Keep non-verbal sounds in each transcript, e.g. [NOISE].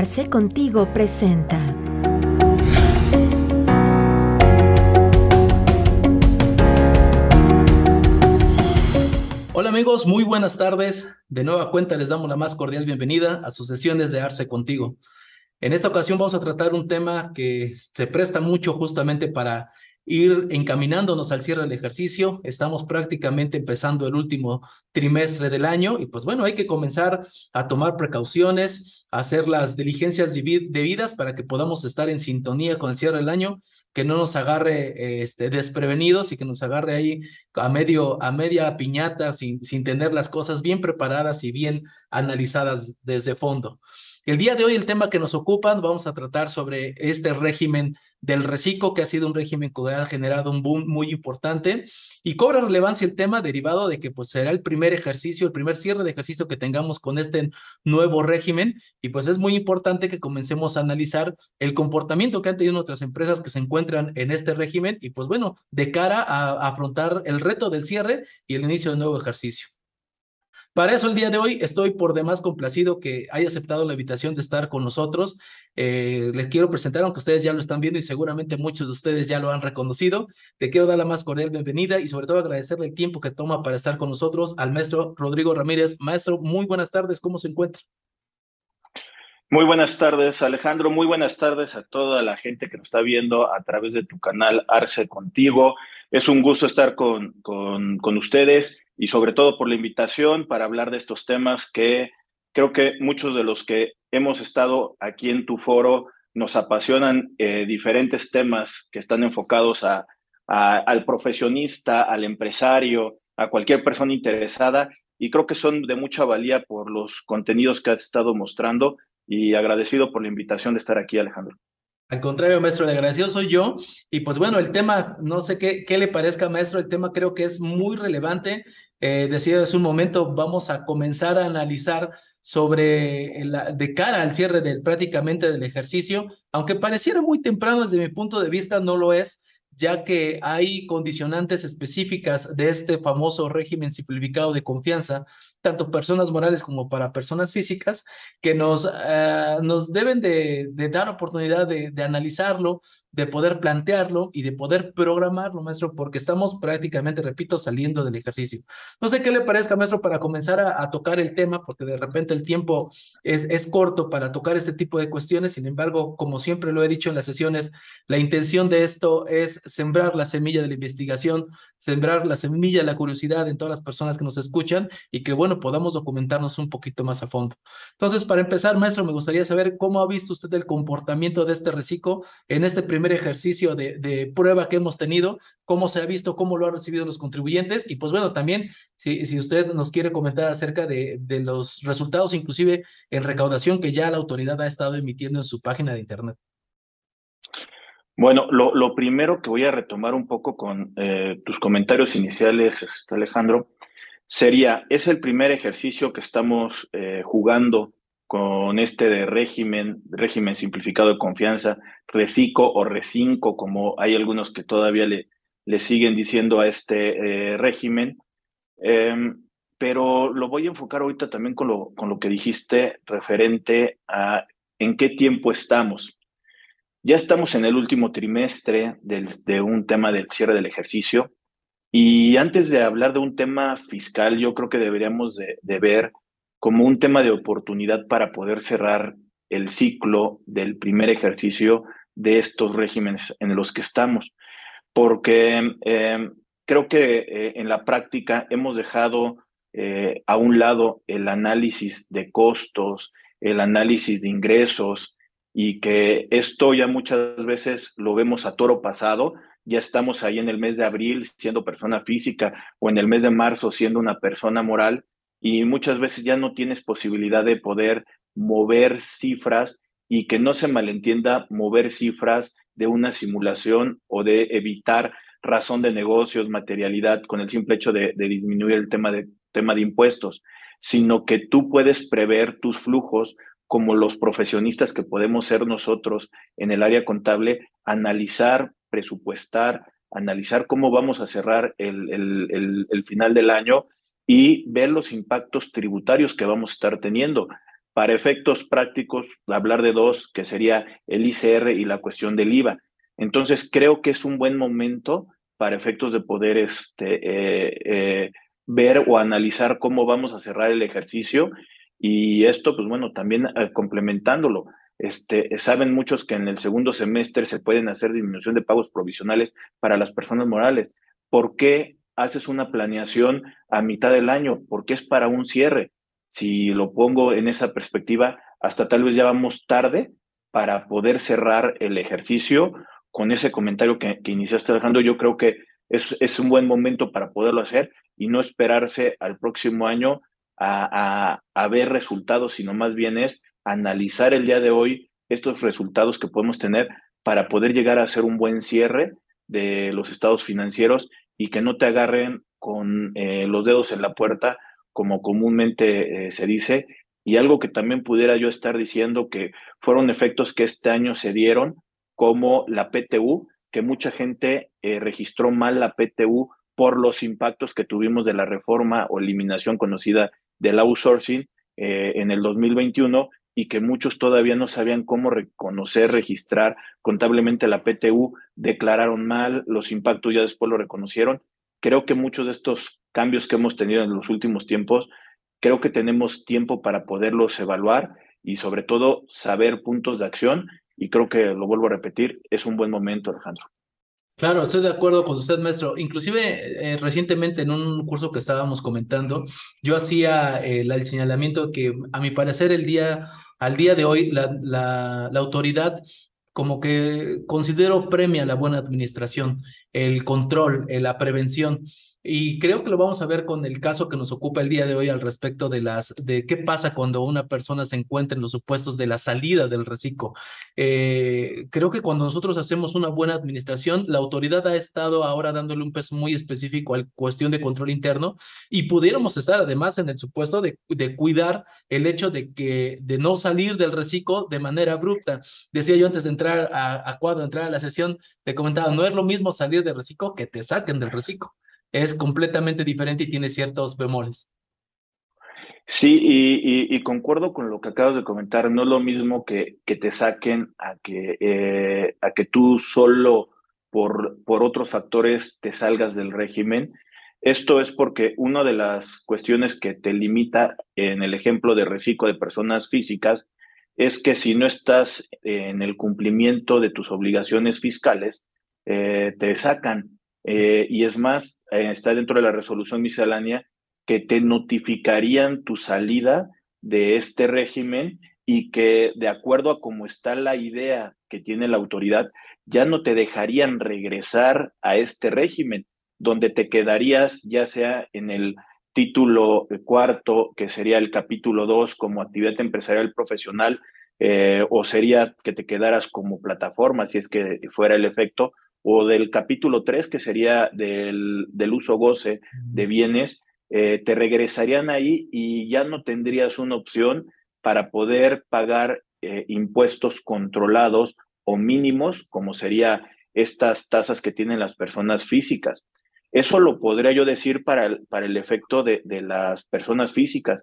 Arce Contigo presenta. Hola amigos, muy buenas tardes. De nueva cuenta les damos la más cordial bienvenida a sus sesiones de Arce Contigo. En esta ocasión vamos a tratar un tema que se presta mucho justamente para ir encaminándonos al cierre del ejercicio. Estamos prácticamente empezando el último trimestre del año y pues bueno, hay que comenzar a tomar precauciones, hacer las diligencias debidas para que podamos estar en sintonía con el cierre del año, que no nos agarre este, desprevenidos y que nos agarre ahí a, medio, a media piñata sin, sin tener las cosas bien preparadas y bien analizadas desde fondo. El día de hoy el tema que nos ocupa, vamos a tratar sobre este régimen del reciclo, que ha sido un régimen que ha generado un boom muy importante y cobra relevancia el tema derivado de que pues será el primer ejercicio, el primer cierre de ejercicio que tengamos con este nuevo régimen y pues es muy importante que comencemos a analizar el comportamiento que han tenido otras empresas que se encuentran en este régimen y pues bueno, de cara a afrontar el reto del cierre y el inicio del nuevo ejercicio. Para eso el día de hoy estoy por demás complacido que haya aceptado la invitación de estar con nosotros. Eh, les quiero presentar, aunque ustedes ya lo están viendo y seguramente muchos de ustedes ya lo han reconocido. Te quiero dar la más cordial bienvenida y sobre todo agradecerle el tiempo que toma para estar con nosotros al maestro Rodrigo Ramírez. Maestro, muy buenas tardes, ¿cómo se encuentra? Muy buenas tardes, Alejandro. Muy buenas tardes a toda la gente que nos está viendo a través de tu canal Arce Contigo. Es un gusto estar con, con, con ustedes y sobre todo por la invitación para hablar de estos temas que creo que muchos de los que hemos estado aquí en tu foro nos apasionan eh, diferentes temas que están enfocados a, al profesionista, al empresario, a cualquier persona interesada y creo que son de mucha valía por los contenidos que has estado mostrando y agradecido por la invitación de estar aquí, Alejandro. Al contrario, maestro, le agradecido soy yo. Y pues bueno, el tema, no sé qué, qué le parezca, maestro, el tema creo que es muy relevante. Eh, decía hace un momento, vamos a comenzar a analizar sobre la, de cara al cierre del prácticamente del ejercicio, aunque pareciera muy temprano desde mi punto de vista, no lo es ya que hay condicionantes específicas de este famoso régimen simplificado de confianza, tanto personas morales como para personas físicas, que nos, eh, nos deben de, dar oportunidad de, de analizarlo, de poder plantearlo y de poder programarlo, maestro, porque estamos prácticamente, repito, saliendo del ejercicio. No sé qué le parezca, maestro, para comenzar a, tocar el tema, porque de repente el tiempo es, es, corto para tocar este tipo de cuestiones. Sin embargo, como siempre lo he dicho en las sesiones, la intención de esto es sembrar la semilla de la investigación, sembrar la semilla de la curiosidad en todas las personas que nos escuchan y que, bueno, podamos documentarnos un poquito más a fondo. Entonces, para empezar, maestro, me gustaría saber cómo ha visto usted el comportamiento de este reciclo en este primer primer ejercicio de, prueba que hemos tenido, cómo se ha visto, cómo lo han recibido los contribuyentes y pues bueno, también si, si usted nos quiere comentar acerca de, de los resultados, inclusive en recaudación que ya la autoridad ha estado emitiendo en su página de Internet. Bueno, lo, lo primero que voy a retomar un poco con eh, tus comentarios iniciales, este, Alejandro, sería, es el primer ejercicio que estamos eh, jugando con este de régimen, régimen simplificado de confianza, RECICO o RECINCO, como hay algunos que todavía le, le siguen diciendo a este eh, régimen. Em, pero lo voy a enfocar ahorita también con lo, con lo que dijiste referente a en qué tiempo estamos. Ya estamos en el último trimestre del, de un tema del cierre del ejercicio y antes de hablar de un tema fiscal, yo creo que deberíamos de, de ver como un tema de oportunidad para poder cerrar el ciclo del primer ejercicio de estos regímenes en los que estamos. Porque eh, creo que eh, en la práctica hemos dejado eh, a un lado el análisis de costos, el análisis de ingresos, y que esto ya muchas veces lo vemos a toro pasado, ya estamos ahí en el mes de abril siendo persona física o en el mes de marzo siendo una persona moral y muchas veces ya no tienes posibilidad de poder mover cifras y que no se malentienda mover cifras de una simulación o de evitar razón de negocios, materialidad, con el simple hecho de, disminuir el tema de, tema de impuestos, sino que tú puedes prever tus flujos como los profesionistas que podemos ser nosotros en el área contable, analizar, presupuestar, analizar cómo vamos a cerrar el, el, el final del año y ver los impactos tributarios que vamos a estar teniendo. para efectos prácticos, hablar de dos, que sería el ICR y la cuestión del IVA. Entonces, creo que es un buen momento para efectos de poder este, eh, eh, ver o analizar cómo vamos a cerrar el ejercicio y esto, pues bueno, también eh, complementándolo. Este, saben muchos que en el segundo semestre se pueden hacer disminución de pagos provisionales para las personas morales. ¿Por qué haces una planeación a mitad del año? Porque es para un cierre. Si lo pongo en esa perspectiva, hasta tal vez ya vamos tarde para poder cerrar el ejercicio. Con ese comentario que, iniciaste, Alejandro, yo creo que es, es un buen momento para poderlo hacer y no esperarse al próximo año a, a, ver resultados, sino más bien es analizar el día de hoy estos resultados que podemos tener para poder llegar a hacer un buen cierre de los estados financieros y que no te agarren con eh, los dedos en la puerta, como comúnmente eh, se dice, y algo que también pudiera yo estar diciendo que fueron efectos que este año se dieron, como la PTU, que mucha gente eh, registró mal la PTU por los impactos que tuvimos de la reforma o eliminación conocida del outsourcing en el 2021 y que muchos todavía no sabían cómo reconocer, registrar contablemente la PTU, declararon mal, los impactos ya después lo reconocieron. Creo que muchos de estos cambios que hemos tenido en los últimos tiempos, creo que tenemos tiempo para poderlos evaluar y sobre todo saber puntos de acción y creo que, lo vuelvo a repetir, es un buen momento, Alejandro. Claro, estoy de acuerdo con usted, maestro. Inclusive, eh, recientemente en un curso que estábamos comentando, yo hacía eh, el señalamiento que, a mi parecer, el día, al día de hoy, la, autoridad como que considero premia la buena administración, el control, eh, la prevención. Y creo que lo vamos a ver con el caso que nos ocupa el día de hoy al respecto de las de qué pasa cuando una persona se encuentra en los supuestos de la salida del reciclo. Eh, creo que cuando nosotros hacemos una buena administración, la autoridad ha estado ahora dándole un peso muy específico a la cuestión de control interno y pudiéramos estar además en el supuesto de, de cuidar el hecho de que de no salir del reciclo de manera abrupta. Decía yo antes de entrar a, a cuadro, entrar a la sesión, le comentaba, no es lo mismo salir del reciclo que te saquen del reciclo es completamente diferente y tiene ciertos bemoles. Sí, y, concuerdo con lo que acabas de comentar. No es lo mismo que, que te saquen a que, eh, a que tú solo por, por otros factores te salgas del régimen. Esto es porque una de las cuestiones que te limita en el ejemplo de reciclo de personas físicas es que si no estás en el cumplimiento de tus obligaciones fiscales, eh, te sacan. Eh, y es más, eh, está dentro de la resolución miscelánea que te notificarían tu salida de este régimen y que de acuerdo a cómo está la idea que tiene la autoridad, ya no te dejarían regresar a este régimen, donde te quedarías ya sea en el título cuarto, que sería el capítulo dos como actividad empresarial profesional, eh, o sería que te quedaras como plataforma, si es que fuera el efecto, o del capítulo 3, que sería del, del uso goce de bienes, eh, te regresarían ahí y ya no tendrías una opción para poder pagar eh, impuestos controlados o mínimos, como sería estas tasas que tienen las personas físicas. Eso lo podría yo decir para el, para el efecto de, de las personas físicas,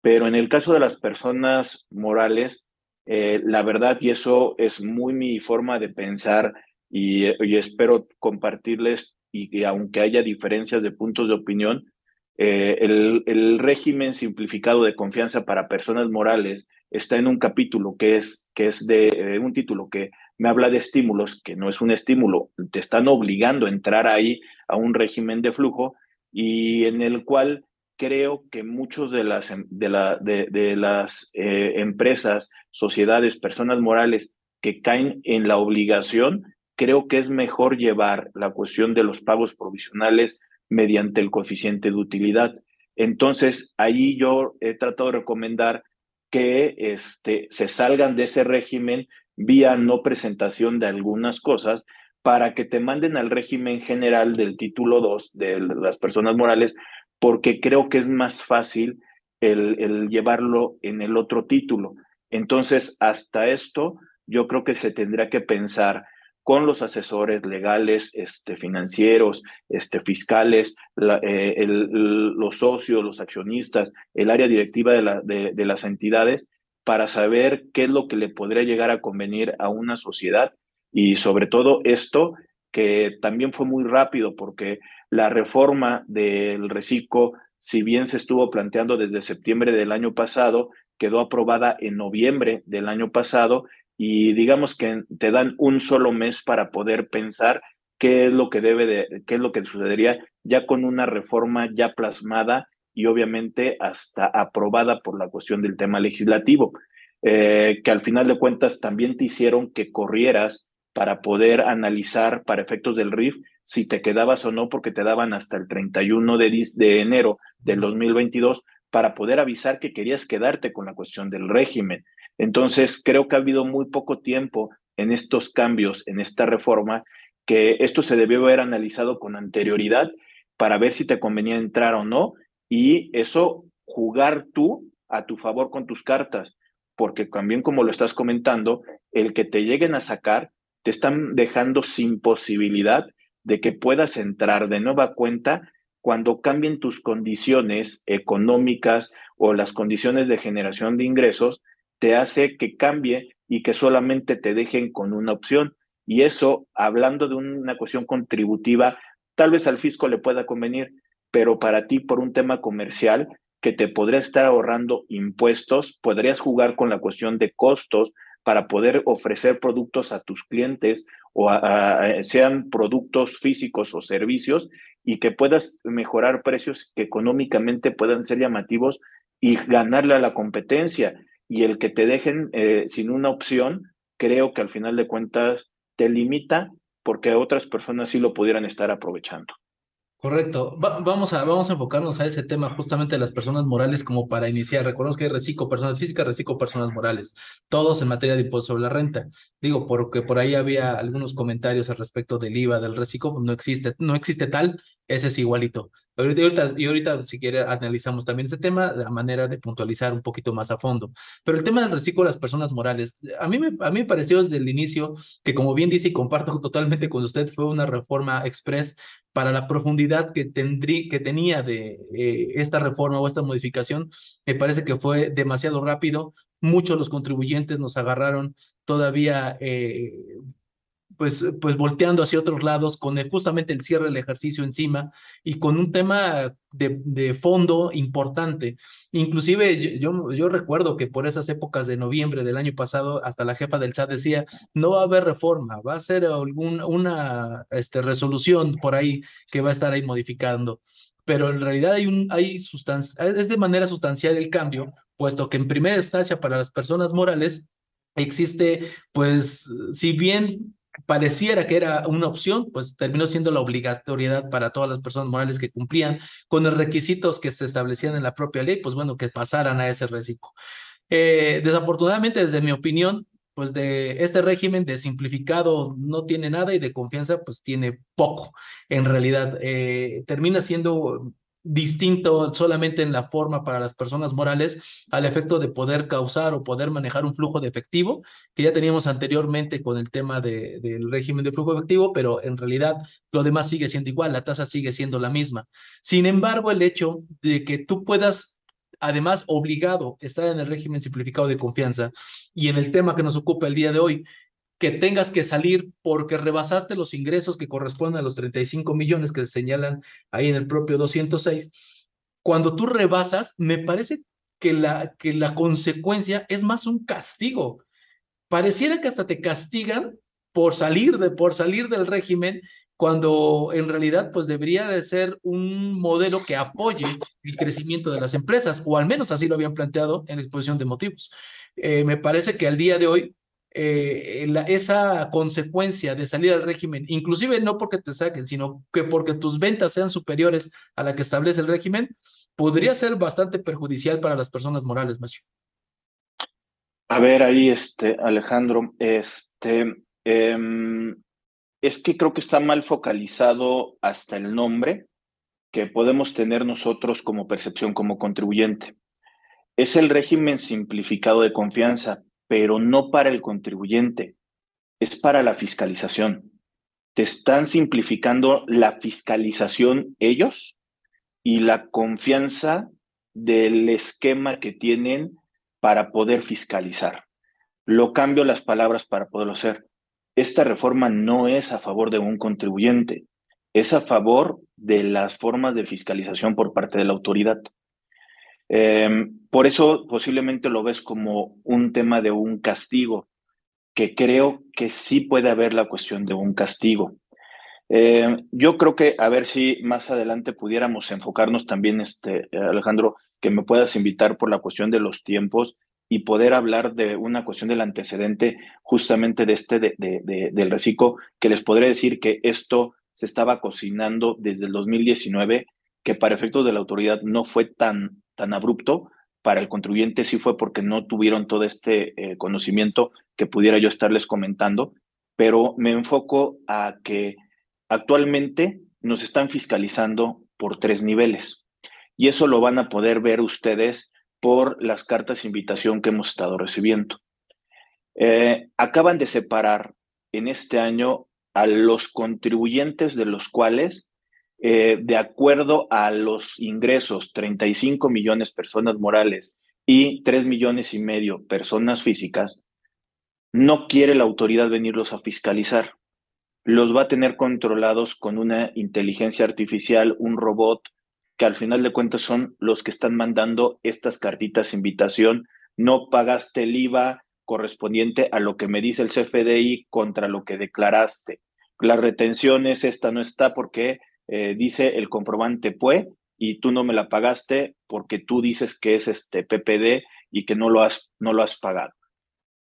pero en el caso de las personas morales, eh, la verdad, y eso es muy mi forma de pensar y, espero compartirles y que aunque haya diferencias de puntos de opinión, eh, el, el, régimen simplificado de confianza para personas morales está en un capítulo que es, que es de eh, un título que me habla de estímulos, que no es un estímulo, te están obligando a entrar ahí a un régimen de flujo y en el cual creo que muchos de las, de la, de, de las eh, empresas, sociedades, personas morales que caen en la obligación, creo que es mejor llevar la cuestión de los pagos provisionales mediante el coeficiente de utilidad. Entonces, ahí yo he tratado de recomendar que este, se salgan de ese régimen vía no presentación de algunas cosas para que te manden al régimen general del título 2 de las personas morales, porque creo que es más fácil el, llevarlo en el otro título. Entonces, hasta esto, yo creo que se tendrá que pensar con los asesores legales, este, financieros, este, fiscales, eh, los socios, los accionistas, el área directiva de, de, las entidades, para saber qué es lo que le podría llegar a convenir a una sociedad. Y sobre todo esto que también fue muy rápido porque la reforma del reciclo, si bien se estuvo planteando desde septiembre del año pasado, quedó aprobada en noviembre del año pasado y digamos que te dan un solo mes para poder pensar qué es lo que debe de, qué es lo que sucedería ya con una reforma ya plasmada y obviamente hasta aprobada por la cuestión del tema legislativo, eh, que al final de cuentas también te hicieron que corrieras para poder analizar para efectos del RIF si te quedabas o no, porque te daban hasta el 31 de, de enero del 2022 para poder avisar que querías quedarte con la cuestión del régimen. Entonces, creo que ha habido muy poco tiempo en estos cambios, en esta reforma, que esto se debió haber analizado con anterioridad para ver si te convenía entrar o no y eso jugar tú a tu favor con tus cartas, porque también como lo estás comentando, el que te lleguen a sacar te están dejando sin posibilidad de que puedas entrar de nueva cuenta cuando cambien tus condiciones económicas o las condiciones de generación de ingresos, te hace que cambie y que solamente te dejen con una opción. Y eso, hablando de una cuestión contributiva, tal vez al fisco le pueda convenir, pero para ti, por un tema comercial, que te podría estar ahorrando impuestos, podrías jugar con la cuestión de costos para poder ofrecer productos a tus clientes o sean productos físicos o servicios y que puedas mejorar precios que económicamente puedan ser llamativos y ganarle a la competencia. Y el que te dejen eh, sin una opción, creo que al final de cuentas te limita porque otras personas sí lo pudieran estar aprovechando. Correcto. vamos, a, vamos a enfocarnos a ese tema justamente de las personas morales como para iniciar. Recordemos que hay reciclo personas físicas, reciclo personas morales, todos en materia de impuesto sobre la renta. Digo, porque por ahí había algunos comentarios al respecto del IVA del reciclo, no existe, no existe tal, ese es igualito. Ahorita, y ahorita, si quiere, analizamos también ese tema de la manera de puntualizar un poquito más a fondo. Pero el tema del reciclo de las personas morales, a mí, me, a mí pareció desde el inicio que, como bien dice y comparto [LAUGHS] totalmente con usted, fue una reforma express para la profundidad que, tendrí, que tenía de eh, esta reforma o esta modificación. Me parece que fue demasiado rápido. Muchos de los contribuyentes nos agarraron todavía eh, pues, pues volteando hacia otros lados con justamente el cierre del ejercicio encima y con un tema de, de fondo importante. Inclusive yo, yo, recuerdo que por esas épocas de noviembre del año pasado, hasta la jefa del SAT decía, no va a haber reforma, va a ser algún, una este, resolución por ahí que va a estar ahí modificando. Pero en realidad hay un, hay es de manera sustancial el cambio, puesto que en primera instancia para las personas morales existe, pues, si bien pareciera que era una opción, pues terminó siendo la obligatoriedad para todas las personas morales que cumplían con los requisitos que se establecían en la propia ley, pues bueno, que pasaran a ese reciclo. Eh, desafortunadamente, desde mi opinión, pues de este régimen de simplificado no tiene nada y de confianza pues tiene poco. En realidad, eh, termina siendo distinto solamente en la forma para las personas morales al efecto de poder causar o poder manejar un flujo de efectivo que ya teníamos anteriormente con el tema de, del régimen de flujo efectivo, pero en realidad lo demás sigue siendo igual, la tasa sigue siendo la misma. Sin embargo, el hecho de que tú puedas además obligado estar en el régimen simplificado de confianza y en el tema que nos ocupa el día de hoy, que tengas que salir porque rebasaste los ingresos que corresponden a los 35 millones que se señalan ahí en el propio 206. Cuando tú rebasas, me parece que la, que la consecuencia es más un castigo. Pareciera que hasta te castigan por salir, de, por salir del régimen cuando en realidad pues debería de ser un modelo que apoye el crecimiento de las empresas, o al menos así lo habían planteado en la exposición de motivos. Eh, me parece que al día de hoy eh, esa consecuencia de salir al régimen, inclusive no porque te saquen, sino que porque tus ventas sean superiores a la que establece el régimen, podría ser bastante perjudicial para las personas morales, Macio. A ver, ahí, este, Alejandro, este, em, es que creo que está mal focalizado hasta el nombre que podemos tener nosotros como percepción como contribuyente. Es el régimen simplificado de confianza, pero no para el contribuyente, es para la fiscalización. Te están simplificando la fiscalización ellos y la confianza del esquema que tienen para poder fiscalizar. Lo cambio las palabras para poderlo hacer. Esta reforma no es a favor de un contribuyente, es a favor de las formas de fiscalización por parte de la autoridad. Em, por eso posiblemente lo ves como un tema de un castigo, que creo que sí puede haber la cuestión de un castigo. Em, yo creo que a ver si más adelante pudiéramos enfocarnos también, este, Alejandro, que me puedas invitar por la cuestión de los tiempos y poder hablar de una cuestión del antecedente justamente de este de, del reciclo, que les podré decir que esto se estaba cocinando desde el 2019, que para efectos de la autoridad no fue tan, tan abrupto, para el contribuyente sí fue porque no tuvieron todo este eh, conocimiento que pudiera yo estarles comentando, pero me enfoco a que actualmente nos están fiscalizando por tres niveles y eso lo van a poder ver ustedes por las cartas de invitación que hemos estado recibiendo. Eh, acaban de separar en este año a los contribuyentes de los cuales, eh, de acuerdo a los ingresos, 35 millones personas morales y 3 millones y medio personas físicas, no quiere la autoridad venirlos a fiscalizar. Los va a tener controlados con una inteligencia artificial, un robot, que al final de cuentas son los que están mandando estas cartitas invitación. No pagaste el IVA correspondiente a lo que me dice el CFDI contra lo que declaraste. La retención es esta, no está porque eh, dice el comprobante PUE y tú no me la pagaste porque tú dices que es este PPD y que no lo has, no lo has pagado.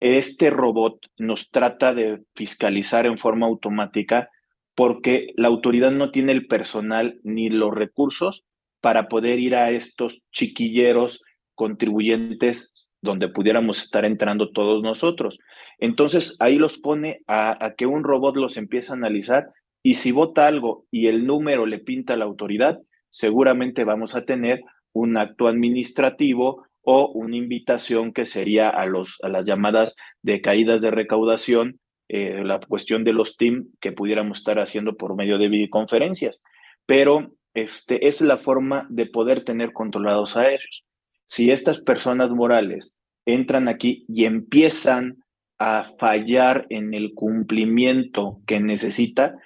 Este robot nos trata de fiscalizar en forma automática porque la autoridad no tiene el personal ni los recursos para poder ir a estos chiquilleros contribuyentes donde pudiéramos estar entrando todos nosotros. Entonces ahí los pone a, que un robot los empiece a analizar y si vota algo y el número le pinta a la autoridad, seguramente vamos a tener un acto administrativo o una invitación que sería a, los, a las llamadas de caídas de recaudación, eh, la cuestión de los team que pudiéramos estar haciendo por medio de videoconferencias. Pero este, es la forma de poder tener controlados a ellos. Si estas personas morales entran aquí y empiezan a fallar en el cumplimiento que necesita,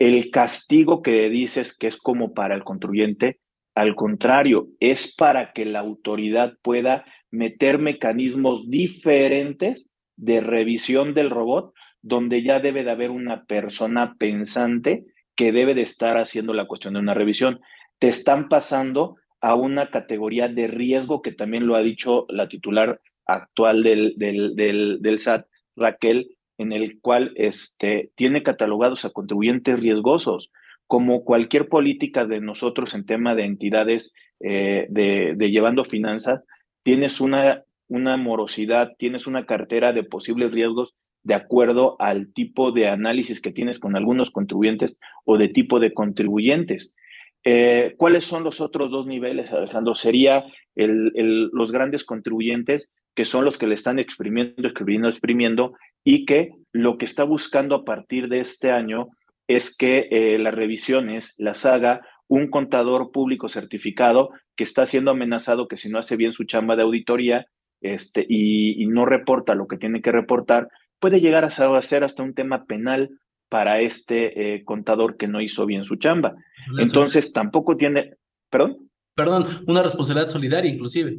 el castigo que dices que es como para el contribuyente, al contrario, es para que la autoridad pueda meter mecanismos diferentes de revisión del robot, donde ya debe de haber una persona pensante que debe de estar haciendo la cuestión de una revisión. Te están pasando a una categoría de riesgo que también lo ha dicho la titular actual del, del, del, SAT, Raquel, en el cual este, tiene catalogados a contribuyentes riesgosos, como cualquier política de nosotros en tema de entidades eh, de, de, llevando finanzas, tienes una, una morosidad, tienes una cartera de posibles riesgos de acuerdo al tipo de análisis que tienes con algunos contribuyentes o de tipo de contribuyentes. Eh, ¿Cuáles son los otros dos niveles, Alessandro? Sería el, los grandes contribuyentes, que son los que le están exprimiendo, exprimiendo, exprimiendo, y que lo que está buscando a partir de este año es que eh, las revisiones las haga un contador público certificado que está siendo amenazado que si no hace bien su chamba de auditoría este, y, y no reporta lo que tiene que reportar, puede llegar a ser hasta un tema penal para este eh, contador que no hizo bien su chamba. Entonces, tampoco tiene, perdón. Perdón, una responsabilidad solidaria inclusive.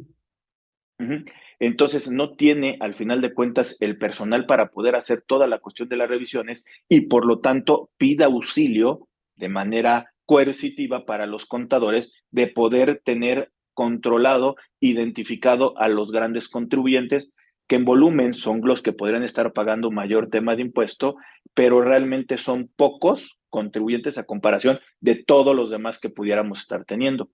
Entonces, no tiene al final de cuentas el personal para poder hacer toda la cuestión de las revisiones y por lo tanto pida auxilio de manera coercitiva para los contadores de poder tener controlado, identificado a los grandes contribuyentes que en volumen son los que podrían estar pagando mayor tema de impuesto, pero realmente son pocos contribuyentes a comparación de todos los demás que pudiéramos estar teniendo.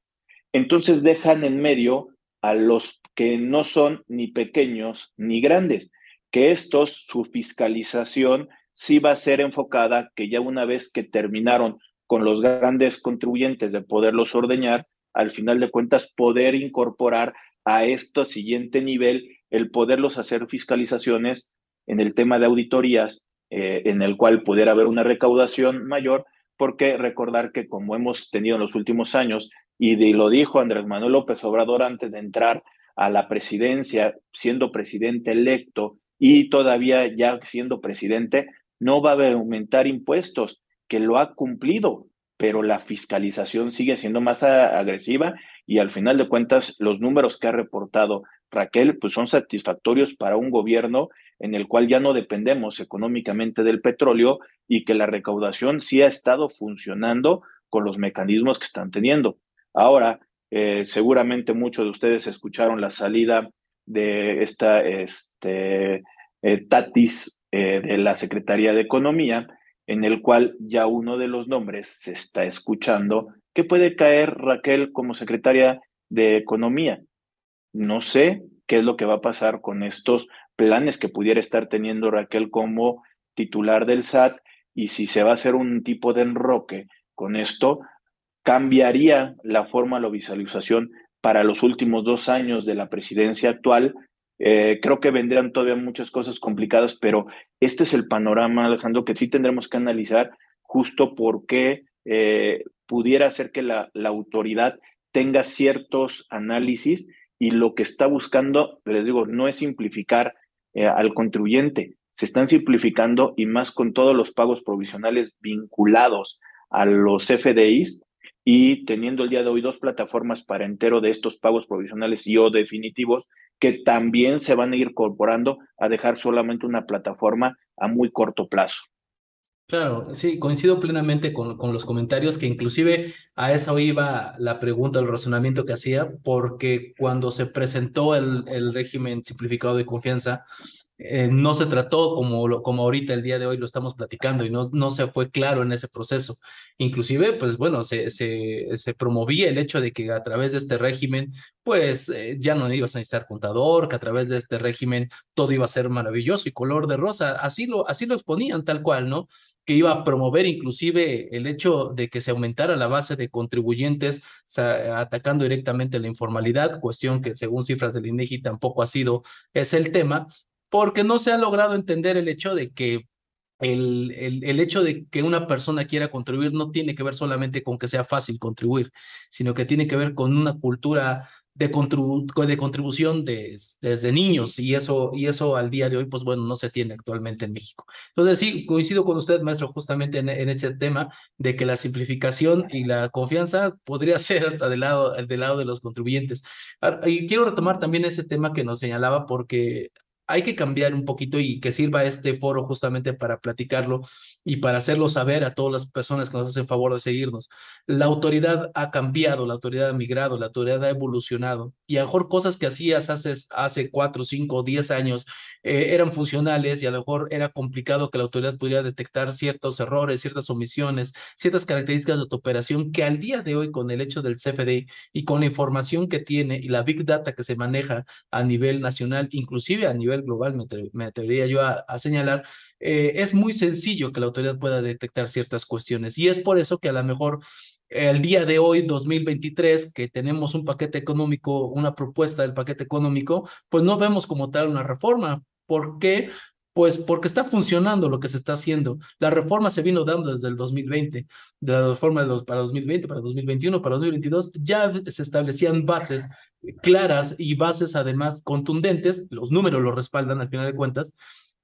Entonces dejan en medio a los que no son ni pequeños ni grandes, que estos, su fiscalización sí va a ser enfocada, que ya una vez que terminaron con los grandes contribuyentes de poderlos ordeñar, al final de cuentas poder incorporar a este siguiente nivel el poderlos hacer fiscalizaciones en el tema de auditorías, eh, en el cual pudiera haber una recaudación mayor, porque recordar que como hemos tenido en los últimos años, y lo dijo Andrés Manuel López Obrador antes de entrar a la presidencia siendo presidente electo y todavía ya siendo presidente, no va a aumentar impuestos, que lo ha cumplido, pero la fiscalización sigue siendo más agresiva y al final de cuentas los números que ha reportado Raquel pues son satisfactorios para un gobierno en el cual ya no dependemos económicamente del petróleo y que la recaudación sí ha estado funcionando con los mecanismos que están teniendo. Ahora, eh, seguramente muchos de ustedes escucharon la salida de esta este, eh, Tatis eh, de la Secretaría de Economía, en el cual ya uno de los nombres se está escuchando que puede caer Raquel como secretaria de Economía. No sé qué es lo que va a pasar con estos planes que pudiera estar teniendo Raquel como titular del SAT y si se va a hacer un tipo de enroque con esto, cambiaría la forma, la visualización para los últimos dos años de la presidencia actual. Eh, creo que vendrán todavía muchas cosas complicadas, pero este es el panorama, Alejandro, que sí tendremos que analizar justo porque eh, pudiera ser que la, la autoridad tenga ciertos análisis y lo que está buscando, les digo, no es simplificar eh, al contribuyente, se están simplificando y más con todos los pagos provisionales vinculados a los FDIs y teniendo el día de hoy dos plataformas para entero de estos pagos provisionales y o definitivos que también se van a ir incorporando a dejar solamente una plataforma a muy corto plazo. Claro, sí, coincido plenamente con, con, los comentarios, que inclusive a eso iba la pregunta, el razonamiento que hacía, porque cuando se presentó el, el régimen simplificado de confianza, eh, no se trató como, como ahorita el día de hoy lo estamos platicando y no, no se fue claro en ese proceso. Inclusive, pues bueno, se, se, se promovía el hecho de que a través de este régimen, pues eh, ya no ibas a necesitar contador, que a través de este régimen todo iba a ser maravilloso y color de rosa. Así lo, así lo exponían tal cual, ¿no? que iba a promover inclusive el hecho de que se aumentara la base de contribuyentes atacando directamente la informalidad, cuestión que según cifras del INEGI tampoco ha sido es el tema, porque no se ha logrado entender el hecho de que el, el, el, hecho de que una persona quiera contribuir no tiene que ver solamente con que sea fácil contribuir, sino que tiene que ver con una cultura de, contribu de contribución de, desde niños y eso, y eso al día de hoy, pues bueno, no se tiene actualmente en México. Entonces sí, coincido con usted, maestro, justamente en, en este tema de que la simplificación y la confianza podría [LAUGHS] ser hasta del lado, del lado de los contribuyentes. Y quiero retomar también ese tema que nos señalaba porque hay que cambiar un poquito y que sirva este foro justamente para platicarlo y para hacerlo saber a todas las personas que nos hacen favor de seguirnos. La autoridad ha cambiado, la autoridad ha migrado, la autoridad ha evolucionado y a lo mejor cosas que hacías hace, cuatro, cinco, diez años eh, eran funcionales y a lo mejor era complicado que la autoridad pudiera detectar ciertos errores, ciertas omisiones, ciertas características de tu operación que al día de hoy con el hecho del CFD y con la información que tiene y la big data que se maneja a nivel nacional, inclusive a nivel global, me, atrevería yo a, señalar, eh, es muy sencillo que la autoridad pueda detectar ciertas cuestiones. Y es por eso que a lo mejor el día de hoy, 2023, que tenemos un paquete económico, una propuesta del paquete económico, pues no vemos como tal una reforma. ¿Por qué? Pues porque está funcionando lo que se está haciendo. La reforma se vino dando desde el 2020, de la reforma de para 2020, para 2021, para 2022, ya se establecían bases claras y bases además contundentes, los números lo respaldan al final de cuentas,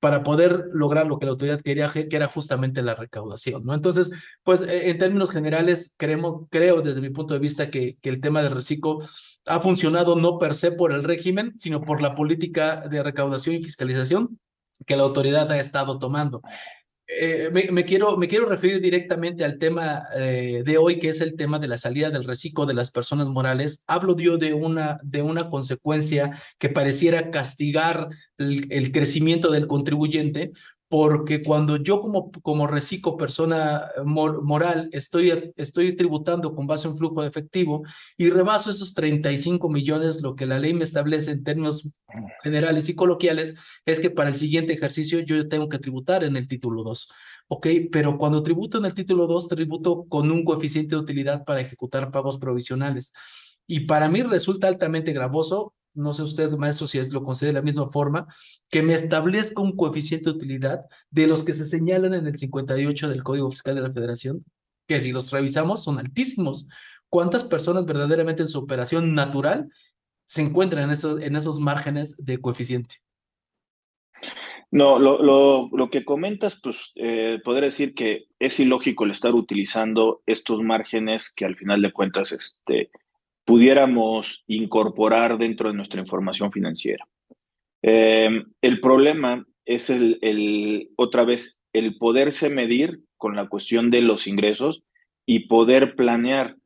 para poder lograr lo que la autoridad quería, que era justamente la recaudación, ¿no? Entonces, pues e, en términos generales, creemos, creo desde mi punto de vista que, el tema del reciclo ha funcionado no per se por el régimen, sino por la política de recaudación y fiscalización que la autoridad ha estado tomando. Eh, me, quiero, me quiero referir directamente al tema eh, de hoy, que es el tema de la salida del reciclo de las personas morales. Hablo yo de una, de una consecuencia que pareciera castigar el crecimiento del contribuyente, porque cuando yo como, como reciclo persona moral estoy, estoy tributando con base en flujo de efectivo y rebaso esos 35 millones, lo que la ley me establece en términos generales y coloquiales es que para el siguiente ejercicio yo tengo que tributar en el título 2. Ok, pero cuando tributo en el título 2, tributo con un coeficiente de utilidad para ejecutar pagos provisionales. Y para mí resulta altamente gravoso no sé usted, maestro, si lo considera de la misma forma, que me establezca un coeficiente de utilidad de los que se señalan en el 58 del Código Fiscal de la Federación, que si los revisamos son altísimos. ¿Cuántas personas verdaderamente en su operación natural se encuentran en esos, en esos márgenes de coeficiente. No, lo, lo, lo que comentas, pues eh, podría decir que es ilógico el estar utilizando estos márgenes que al final de cuentas este, pudiéramos incorporar dentro de nuestra información financiera. Eh, el problema es el, otra vez, el poderse medir con la cuestión de los ingresos y poder planear.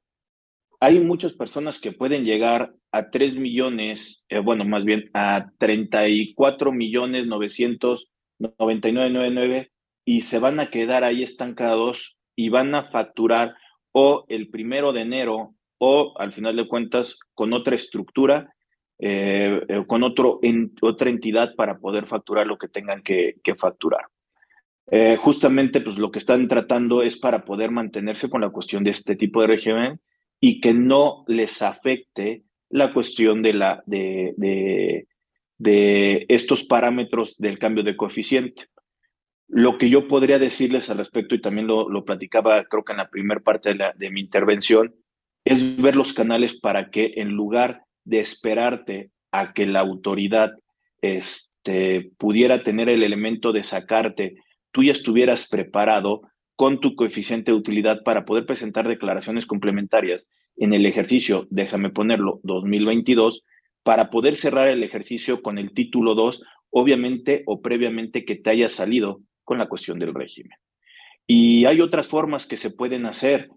Hay muchas personas que pueden llegar a 3 millones, eh, bueno, más bien a 34 millones 999 y se van a quedar ahí estancados y van a facturar o el primero de enero o al final de cuentas con otra estructura, eh, eh, con otro, en, otra entidad para poder facturar lo que tengan que, que facturar. Eh, justamente, pues lo que están tratando es para poder mantenerse con la cuestión de este tipo de régimen y que no les afecte la cuestión de, la, de, de, de estos parámetros del cambio de coeficiente. Lo que yo podría decirles al respecto, y también lo, lo platicaba creo que en la primera parte de, la, de mi intervención, es ver los canales para que en lugar de esperarte a que la autoridad este, pudiera tener el elemento de sacarte, tú ya estuvieras preparado con tu coeficiente de utilidad para poder presentar declaraciones complementarias en el ejercicio, déjame ponerlo, 2022, para poder cerrar el ejercicio con el título 2, obviamente o previamente que te haya salido con la cuestión del régimen. Y hay otras formas que se pueden hacer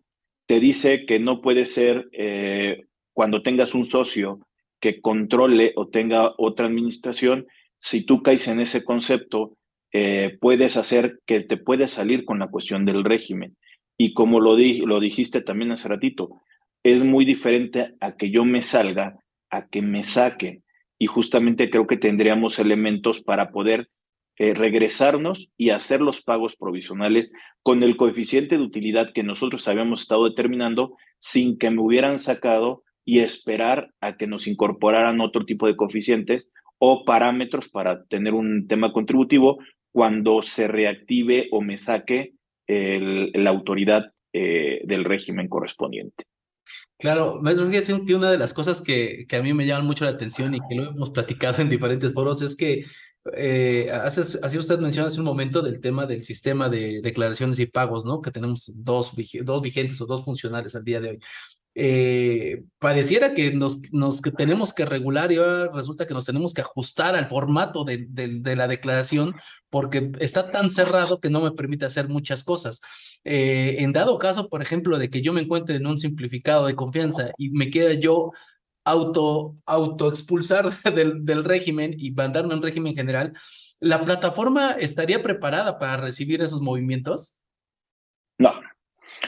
te dice que no puede ser eh, cuando tengas un socio que controle o tenga otra administración, si tú caes en ese concepto, eh, puedes hacer que te puedes salir con la cuestión del régimen. Y como lo, di lo dijiste también hace ratito, es muy diferente a que yo me salga, a que me saque. Y justamente creo que tendríamos elementos para poder eh, regresarnos y hacer los pagos provisionales con el coeficiente de utilidad que nosotros habíamos estado determinando sin que me hubieran sacado y esperar a que nos incorporaran otro tipo de coeficientes o parámetros para tener un tema contributivo cuando se reactive o me saque la autoridad eh, del régimen correspondiente. Claro, maestro que una de las cosas que, que a mí me llaman mucho la atención y que lo hemos platicado en diferentes foros es que eh, hace, así usted menciona hace un momento del tema del sistema de declaraciones y pagos, ¿no? Que tenemos dos, vigentes o dos funcionales al día de hoy. Eh, pareciera que nos, nos que tenemos que regular y ahora resulta que nos tenemos que ajustar al formato de, de, de la declaración porque está tan cerrado que no me permite hacer muchas cosas. Eh, en dado caso, por ejemplo, de que yo me encuentre en un simplificado de confianza y me quiera yo auto, auto expulsar [LAUGHS] del, del régimen y mandarme un régimen general, ¿la plataforma estaría preparada para recibir esos movimientos? No,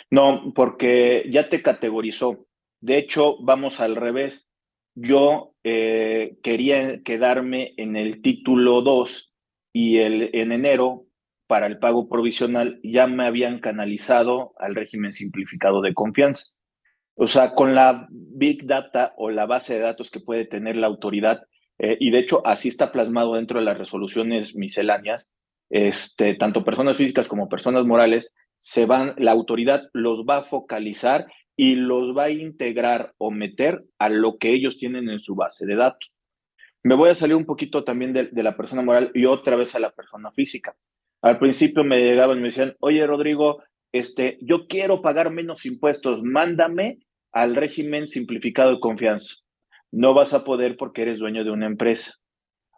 no, porque ya te categorizó. De hecho, vamos al revés. Yo eh, quería quedarme en el título 2 y el, en enero para el pago provisional ya me habían canalizado al régimen simplificado de confianza. O sea, con la big data o la base de datos que puede tener la autoridad, eh, y de hecho así está plasmado dentro de las resoluciones misceláneas, este, tanto personas físicas como personas morales, se van, la autoridad los va a focalizar y los va a integrar o meter a lo que ellos tienen en su base de datos. Me voy a salir un poquito también de, de la persona moral y otra vez a la persona física. Al principio me llegaban y me decían, oye Rodrigo, este, yo quiero pagar menos impuestos, mándame al régimen simplificado de confianza. No vas a poder porque eres dueño de una empresa.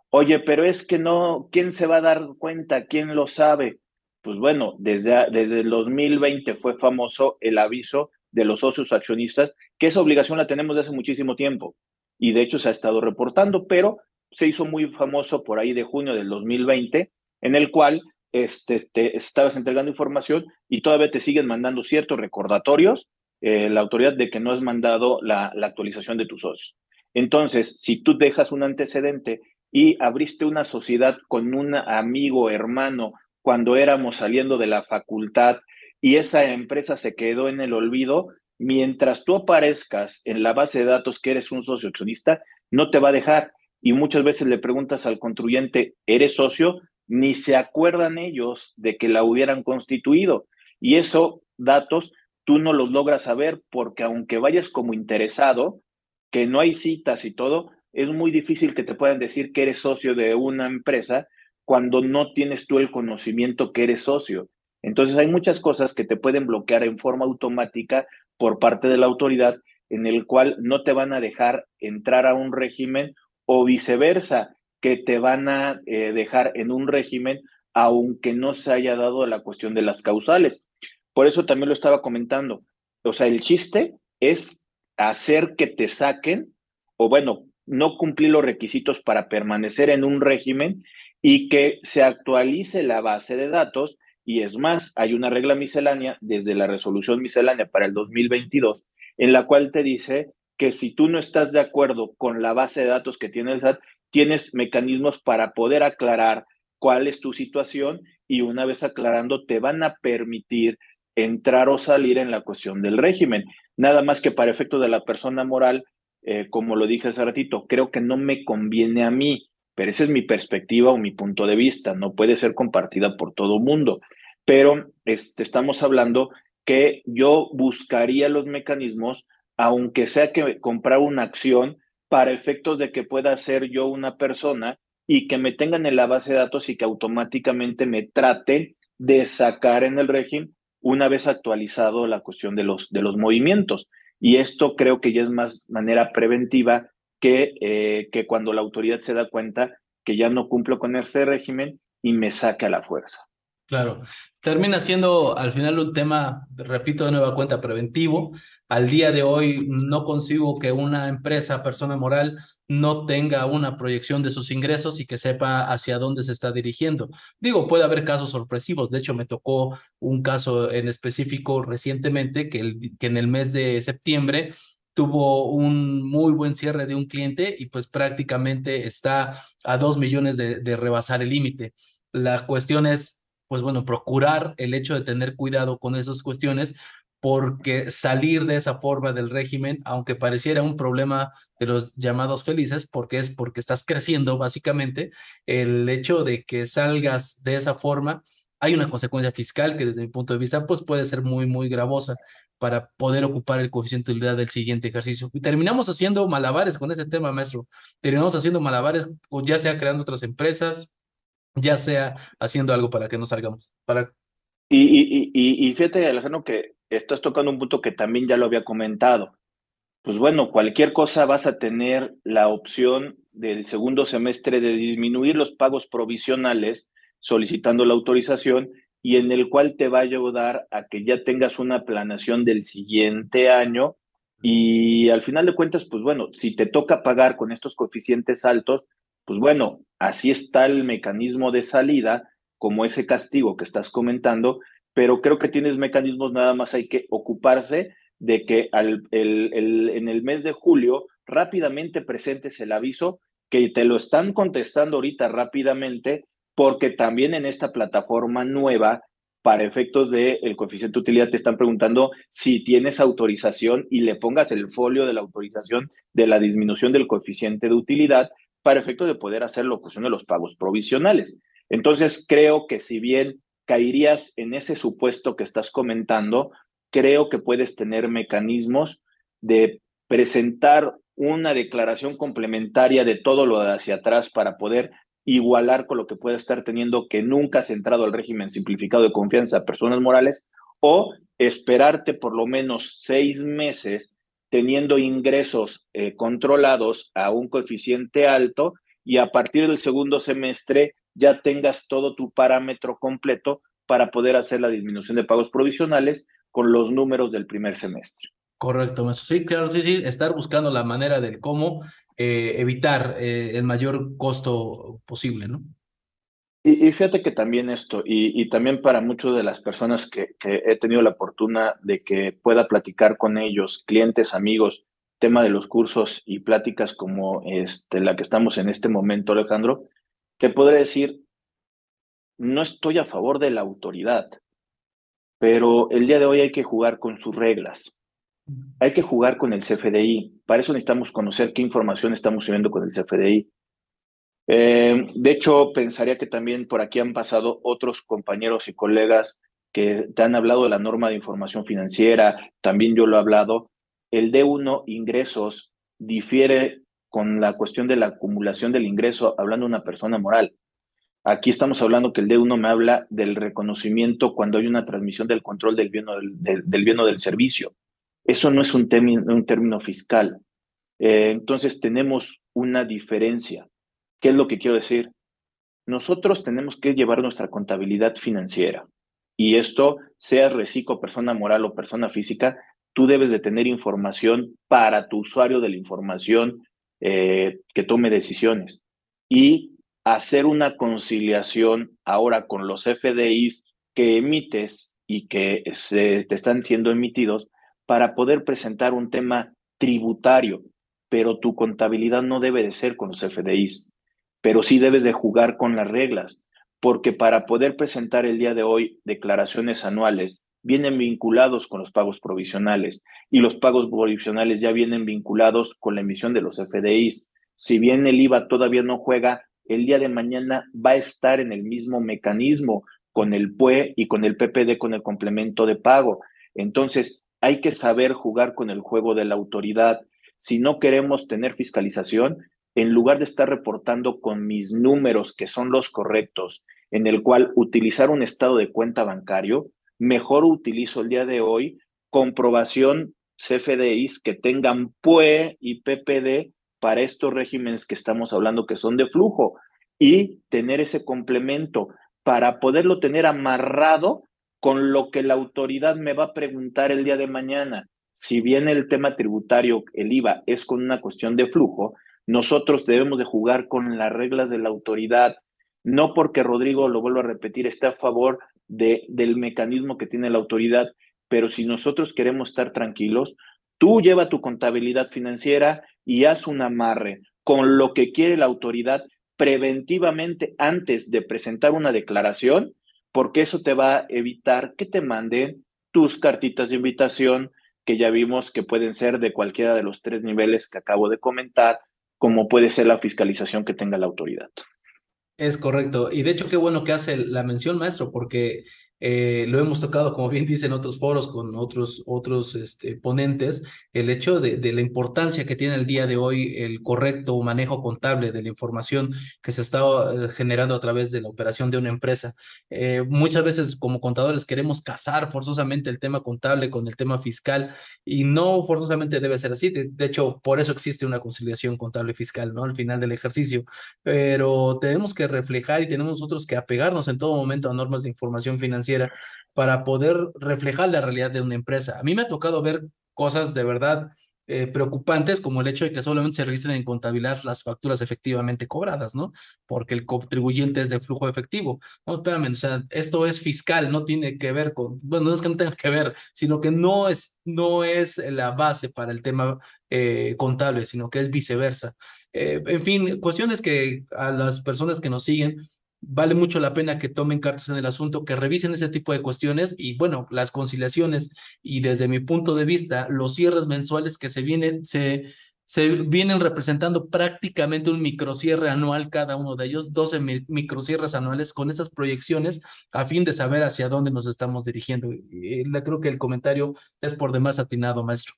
Oye, pero es que no, ¿quién se va a dar cuenta? ¿Quién lo sabe? Pues bueno, desde, desde el 2020 fue famoso el aviso de los socios accionistas, que esa obligación la tenemos desde hace muchísimo tiempo. Y de hecho se ha estado reportando, pero se hizo muy famoso por ahí de junio del 2020, en el cual este, este, estabas entregando información y todavía te siguen mandando ciertos recordatorios eh, la autoridad de que no has mandado la, actualización de tus socios. Entonces, si tú dejas un antecedente y abriste una sociedad con un amigo, hermano, cuando éramos saliendo de la facultad y esa empresa se quedó en el olvido, mientras tú aparezcas en la base de datos que eres un socio accionista, no te va a dejar. Y muchas veces le preguntas al contribuyente, ¿eres socio? Ni se acuerdan ellos de que la hubieran constituido. Y eso, datos, tú no los logras saber porque aunque vayas como interesado, que no hay citas y todo, es muy difícil que te puedan decir que eres socio de una empresa cuando no tienes tú el conocimiento que eres socio. Entonces hay muchas cosas que te pueden bloquear en forma automática por parte de la autoridad en el cual no te van a dejar entrar a un régimen o viceversa, que te van a eh, dejar en un régimen aunque no se haya dado la cuestión de las causales. Por eso también lo estaba comentando. O sea, el chiste es hacer que te saquen o bueno, no cumplir los requisitos para permanecer en un régimen y que se actualice la base de datos. Y es más, hay una regla miscelánea desde la resolución miscelánea para el 2022 en la cual te dice que si tú no estás de acuerdo con la base de datos que tiene el SAT, tienes mecanismos para poder aclarar cuál es tu situación y una vez aclarando te van a permitir entrar o salir en la cuestión del régimen. Nada más que para efecto de la persona moral, eh, como lo dije hace ratito, creo que no me conviene a mí, pero esa es mi perspectiva o mi punto de vista, no puede ser compartida por todo mundo. Pero este, estamos hablando que yo buscaría los mecanismos, aunque sea que comprar una acción para efectos de que pueda ser yo una persona y que me tengan en la base de datos y que automáticamente me traten de sacar en el régimen una vez actualizado la cuestión de los, de los movimientos. Y esto creo que ya es más manera preventiva que, eh, que cuando la autoridad se da cuenta que ya no cumplo con ese régimen y me saca a la fuerza. Claro, termina siendo al final un tema, repito de nueva cuenta, preventivo. Al día de hoy no consigo que una empresa, persona moral, no tenga una proyección de sus ingresos y que sepa hacia dónde se está dirigiendo. Digo, puede haber casos sorpresivos. De hecho, me tocó un caso en específico recientemente que, el, que en el mes de septiembre tuvo un muy buen cierre de un cliente y pues prácticamente está a dos millones de, de rebasar el límite. La cuestión es pues bueno, procurar el hecho de tener cuidado con esas cuestiones, porque salir de esa forma del régimen, aunque pareciera un problema de los llamados felices, porque es porque estás creciendo básicamente, el hecho de que salgas de esa forma, hay una consecuencia fiscal que desde mi punto de vista pues puede ser muy, muy gravosa para poder ocupar el coeficiente de utilidad del siguiente ejercicio. Y terminamos haciendo malabares con ese tema, maestro. Terminamos haciendo malabares, ya sea creando otras empresas, ya sea haciendo algo para que no salgamos. Para... Y, y, y, y fíjate, Alejandro, que estás tocando un punto que también ya lo había comentado. Pues bueno, cualquier cosa vas a tener la opción del segundo semestre de disminuir los pagos provisionales solicitando la autorización y en el cual te va a ayudar a que ya tengas una planación del siguiente año y al final de cuentas, pues bueno, si te toca pagar con estos coeficientes altos, pues bueno, así está el mecanismo de salida, como ese castigo que estás comentando, pero creo que tienes mecanismos, nada más hay que ocuparse de que en el mes de julio rápidamente presentes el aviso que te lo están contestando ahorita rápidamente, porque también en esta plataforma nueva, para efectos del el coeficiente de utilidad, te están preguntando si tienes autorización y le pongas el folio de la autorización de la disminución del coeficiente de utilidad para efecto de poder hacer la cuestión de los pagos provisionales. Entonces, creo que si bien caerías en ese supuesto que estás comentando, creo que puedes tener mecanismos de presentar una declaración complementaria de todo lo hacia atrás para poder igualar con lo que puede estar teniendo que nunca has entrado al régimen simplificado de confianza a personas morales o esperarte por lo menos seis meses teniendo ingresos eh, controlados a un coeficiente alto y a partir del segundo semestre ya tengas todo tu parámetro completo para poder hacer la disminución de pagos provisionales con los números del primer semestre. Correcto, sí, claro, sí, sí, estar buscando la manera del cómo eh, evitar eh, el mayor costo posible, ¿no? Y, fíjate que también esto, y, también para muchas de las personas que, he tenido la fortuna de que pueda platicar con ellos, clientes, amigos, tema de los cursos y pláticas como este, la que estamos en este momento, Alejandro, te podré decir, no estoy a favor de la autoridad, pero el día de hoy hay que jugar con sus reglas. Hay que jugar con el CFDI. Para eso necesitamos conocer qué información estamos subiendo con el CFDI. Eh, de hecho, pensaría que también por aquí han pasado otros compañeros y colegas que te han hablado de la norma de información financiera, también yo lo he hablado. El D1 ingresos difiere con la cuestión de la acumulación del ingreso, hablando de una persona moral. Aquí estamos hablando que el D1 me habla del reconocimiento cuando hay una transmisión del control del bien o del, del servicio. Eso no es un, término, un término fiscal. Eh, entonces tenemos una diferencia. ¿Qué es lo que quiero decir? Nosotros tenemos que llevar nuestra contabilidad financiera. Y esto, sea reciclo, persona moral o persona física, tú debes de tener información para tu usuario de la información eh, que tome decisiones. Y hacer una conciliación ahora con los FDIs que emites y que se, te están siendo emitidos para poder presentar un tema tributario, pero tu contabilidad no debe de ser con los FDIs, pero sí debes de jugar con las reglas, porque para poder presentar el día de hoy declaraciones anuales vienen vinculados con los pagos provisionales y los pagos provisionales ya vienen vinculados con la emisión de los FDIs. Si bien el IVA todavía no juega, el día de mañana va a estar en el mismo mecanismo con el PUE y con el PPD, con el complemento de pago. Entonces, hay que saber jugar con el juego de la autoridad. Si no queremos tener fiscalización, en lugar de estar reportando con mis números, que son los correctos, en el cual utilizar un estado de cuenta bancario, mejor utilizo el día de hoy comprobación CFDIs que tengan PUE y PPD para estos regímenes que estamos hablando que son de flujo y tener ese complemento para poderlo tener amarrado con lo que la autoridad me va a preguntar el día de mañana. Si bien el tema tributario, el IVA, es con una cuestión de flujo, nosotros debemos de jugar con las reglas de la autoridad, no porque Rodrigo, lo vuelvo a repetir, esté a favor de, del mecanismo que tiene la autoridad, pero si nosotros queremos estar tranquilos, tú lleva tu contabilidad financiera y haz un amarre con lo que quiere la autoridad preventivamente antes de presentar una declaración porque eso te va a evitar que te manden tus cartitas de invitación, que ya vimos que pueden ser de cualquiera de los tres niveles que acabo de comentar, como puede ser la fiscalización que tenga la autoridad. Es correcto. Y de hecho, qué bueno que hace la mención, maestro, porque eh, lo hemos tocado, como bien dicen otros foros con otros, otros este, ponentes, el hecho de, de, la importancia que tiene el día de hoy el correcto manejo contable de la información que se está eh, generando a través de la operación de una empresa. Eh, muchas veces como contadores queremos casar forzosamente el tema contable con el tema fiscal y no forzosamente debe ser así. De, de hecho, por eso existe una conciliación contable fiscal, ¿no? Al final del ejercicio. Pero tenemos que reflejar y tenemos nosotros que apegarnos en todo momento a normas de información financiera para poder reflejar la realidad de una empresa. A mí me ha tocado ver cosas de verdad eh, preocupantes como el hecho de que solamente se registren en contabilidad las facturas efectivamente cobradas, ¿no? Porque el contribuyente es de flujo efectivo. No, espérame, o sea, esto es fiscal, no tiene que ver con, bueno, no es que no tenga que ver, sino que no es, no es la base para el tema eh, contable, sino que es viceversa. Eh, en fin, cuestiones que a las personas que nos siguen vale mucho la pena que tomen cartas en el asunto, que revisen ese tipo de cuestiones y bueno, las conciliaciones. Y desde mi punto de vista, los cierres mensuales que se vienen, se, se vienen representando prácticamente un microcierre anual cada uno de ellos, 12 microcierres anuales con esas proyecciones a fin de saber hacia dónde nos estamos dirigiendo. Y creo que el comentario es por demás atinado, maestro.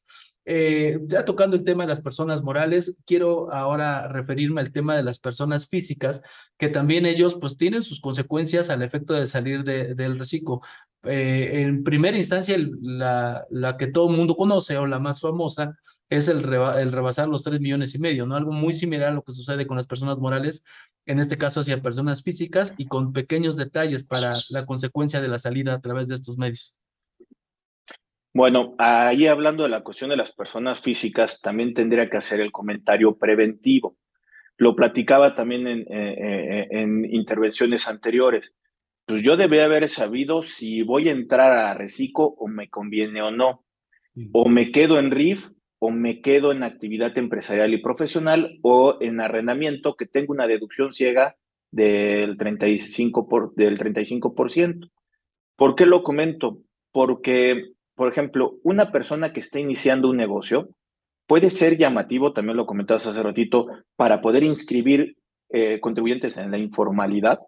Eh, ya tocando el tema de las personas morales, quiero ahora referirme al tema de las personas físicas, que también ellos pues tienen sus consecuencias al efecto de salir de, del reciclo. Eh, en primera instancia, la, la que todo el mundo conoce o la más famosa es el, el rebasar los tres millones y medio, ¿no? Algo muy similar a lo que sucede con las personas morales, en este caso hacia personas físicas y con pequeños detalles para la consecuencia de la salida a través de estos medios. Bueno, ahí hablando de la cuestión de las personas físicas, también tendría que hacer el comentario preventivo. Lo platicaba también en, eh, eh, en intervenciones anteriores. Pues yo debía haber sabido si voy a entrar a Reciclo o me conviene o no. O me quedo en RIF o me quedo en actividad empresarial y profesional o en arrendamiento que tengo una deducción ciega del 35%. Por, del 35%. ¿Por qué lo comento? Porque por ejemplo, una persona que está iniciando un negocio puede ser llamativo, también lo comentabas hace ratito, para poder inscribir eh, contribuyentes en la informalidad.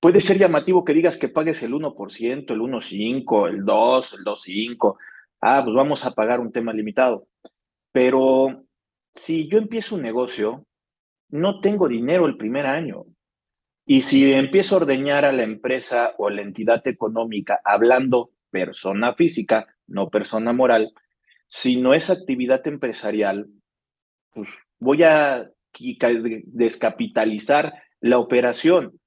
Puede ser llamativo que digas que pagues el 1%, el 1.5, el 2, el 2.5. Ah, pues vamos a pagar un tema limitado. Pero si yo empiezo un negocio, no tengo dinero el primer año. Y si empiezo a ordeñar a la empresa o la entidad económica hablando persona física, no persona moral, si no es actividad empresarial, pues voy a descapitalizar la operación.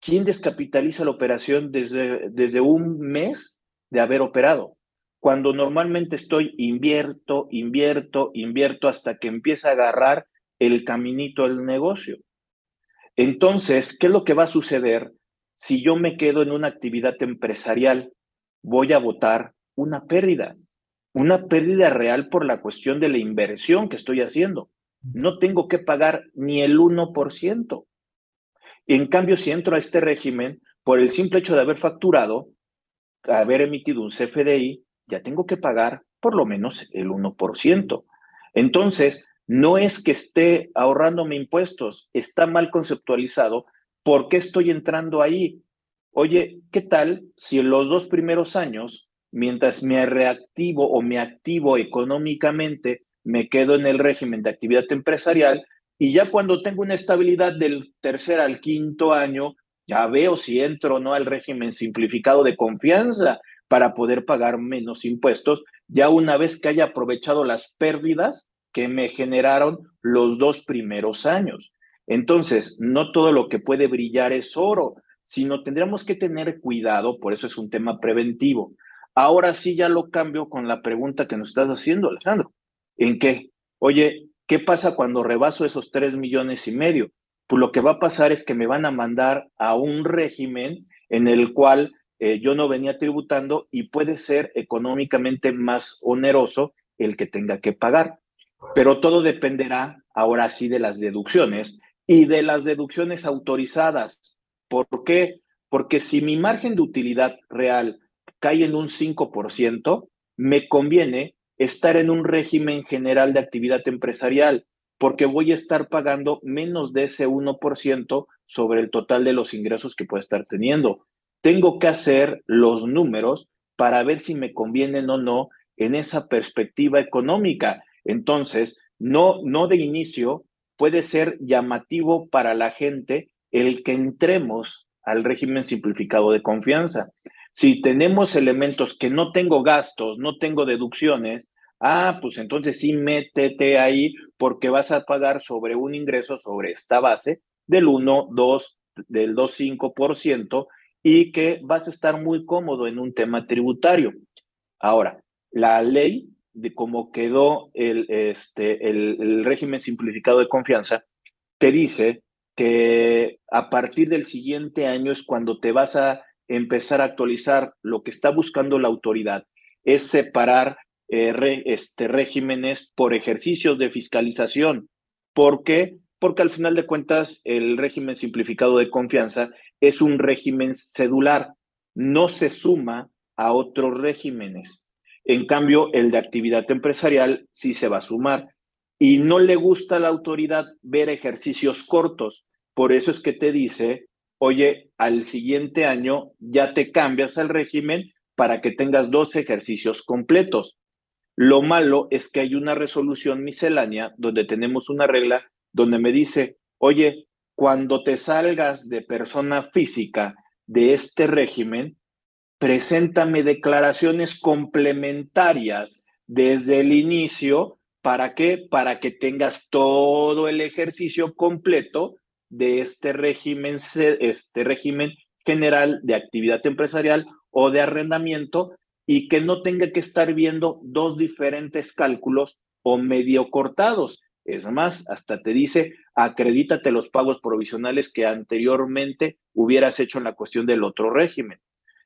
¿Quién descapitaliza la operación desde, desde un mes de haber operado? Cuando normalmente estoy invierto, invierto, invierto hasta que empieza a agarrar el caminito del negocio. Entonces, ¿qué es lo que va a suceder si yo me quedo en una actividad empresarial? Voy a votar una pérdida, una pérdida real por la cuestión de la inversión que estoy haciendo. No tengo que pagar ni el 1%. En cambio, si entro a este régimen, por el simple hecho de haber facturado, haber emitido un CFDI, ya tengo que pagar por lo menos el 1%. Entonces, no es que esté ahorrándome impuestos, está mal conceptualizado. ¿Por qué estoy entrando ahí? Oye, ¿qué tal si en los dos primeros años, mientras me reactivo o me activo económicamente, me quedo en el régimen de actividad empresarial y ya cuando tengo una estabilidad del tercer al quinto año, ya veo si entro o no al régimen simplificado de confianza para poder pagar menos impuestos, ya una vez que haya aprovechado las pérdidas que me generaron los dos primeros años. Entonces, no todo lo que puede brillar es oro, sino tendríamos que tener cuidado, por eso es un tema preventivo. Ahora sí ya lo cambio con la pregunta que nos estás haciendo, Alejandro. ¿En qué? Oye, ¿Qué pasa cuando rebaso esos tres millones y medio? Pues lo que va a pasar es que me van a mandar a un régimen en el cual eh, yo no venía tributando y puede ser económicamente más oneroso el que tenga que pagar. Pero todo dependerá ahora sí de las deducciones y de las deducciones autorizadas. ¿Por qué? Porque si mi margen de utilidad real cae en un 5%, me conviene estar en un régimen general de actividad empresarial, porque voy a estar pagando menos de ese 1% sobre el total de los ingresos que puedo estar teniendo. Tengo que hacer los números para ver si me convienen o no en esa perspectiva económica. Entonces, no, no de inicio puede ser llamativo para la gente el que entremos al régimen simplificado de confianza. Si tenemos elementos que no tengo gastos, no tengo deducciones, ah, pues entonces sí métete ahí porque vas a pagar sobre un ingreso sobre esta base del 1, 2, del 2,5% y que vas a estar muy cómodo en un tema tributario. Ahora, la ley de cómo quedó el, este, el régimen simplificado de confianza te dice que a partir del siguiente año es cuando te vas a empezar a actualizar lo que está buscando la autoridad, es separar eh, este, regímenes por ejercicios de fiscalización. ¿Por qué? Porque al final de cuentas el régimen simplificado de confianza es un régimen cedular, no se suma a otros regímenes. En cambio, el de actividad empresarial sí se va a sumar. Y no le gusta a la autoridad ver ejercicios cortos. Por eso es que te dice oye, al siguiente año ya te cambias al régimen para que tengas dos ejercicios completos. Lo malo es que hay una resolución miscelánea donde tenemos una regla donde me dice, oye, cuando te salgas de persona física de este régimen, preséntame declaraciones complementarias desde el inicio. ¿Para qué? Para que tengas todo el ejercicio completo de este régimen, este régimen general de actividad empresarial o de arrendamiento y que no tenga que estar viendo dos diferentes cálculos o medio cortados. Es más, hasta te dice, acredítate los pagos provisionales que anteriormente hubieras hecho en la cuestión del otro régimen.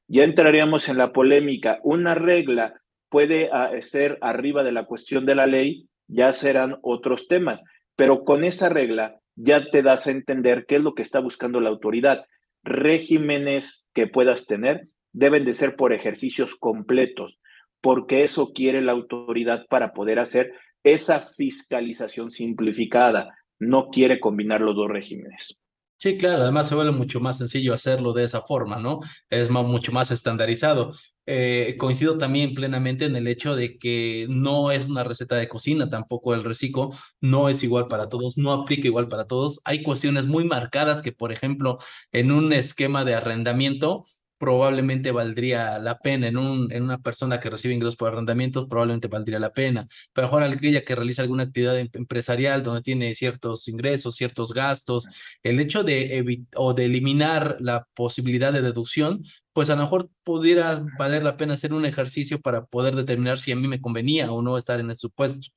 Ya entraríamos en la polémica. Una regla puede ah, ser arriba de la cuestión de la ley, ya serán otros temas, pero con esa regla ya te das a entender qué es lo que está buscando la autoridad. Regímenes que puedas tener deben de ser por ejercicios completos, porque eso quiere la autoridad para poder hacer esa fiscalización simplificada. No quiere combinar los dos regímenes. Sí, claro, además se vuelve mucho más sencillo hacerlo de esa forma, ¿no? Es mucho más estandarizado. eh, coincido también plenamente en el hecho de que no es una receta de cocina, tampoco el reciclo no es igual para todos, no aplica igual para todos. Hay cuestiones muy marcadas que, por ejemplo, en un esquema de arrendamiento, probablemente valdría la pena en, un, en una persona que recibe ingresos por arrendamientos, probablemente valdría la pena. Pero ahora aquella que realiza alguna actividad em, empresarial donde tiene ciertos ingresos, ciertos gastos, el hecho de, o de eliminar la posibilidad de deducción, pues a lo mejor pudiera valer la pena hacer un ejercicio para poder determinar si a mí me convenía o no estar en ese supuesto.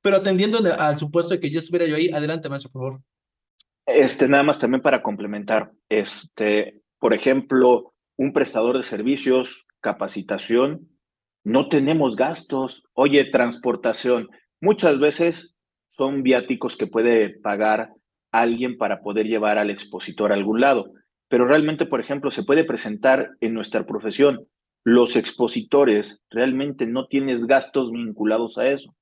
Pero atendiendo al supuesto de que yo estuviera yo ahí, adelante, maestro, por favor. Este, nada más también para complementar, este, por ejemplo, un prestador de servicios, capacitación, no tenemos gastos. Oye, transportación, muchas veces son viáticos que puede pagar alguien para poder llevar al expositor a algún lado. Pero realmente, por ejemplo, se puede presentar en nuestra profesión. Los expositores realmente no tienes gastos vinculados a eso.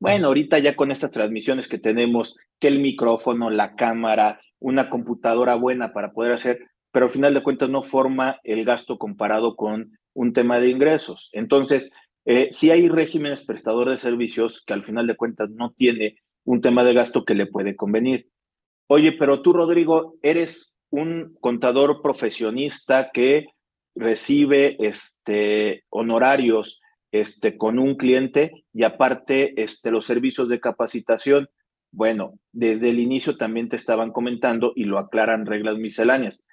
Bueno, ahorita ya con estas transmisiones que tenemos, que el micrófono, la cámara, una computadora buena para poder hacer, pero al final de cuentas no forma el gasto comparado con un tema de ingresos. Entonces, eh, si hay regímenes prestadores de servicios que al final de cuentas no tiene un tema de gasto que le puede convenir. Oye, pero tú, Rodrigo, eres un contador profesionista que recibe este, honorarios este, con un cliente y aparte este, los servicios de capacitación. Bueno, desde el inicio también te estaban comentando y lo aclaran reglas misceláneas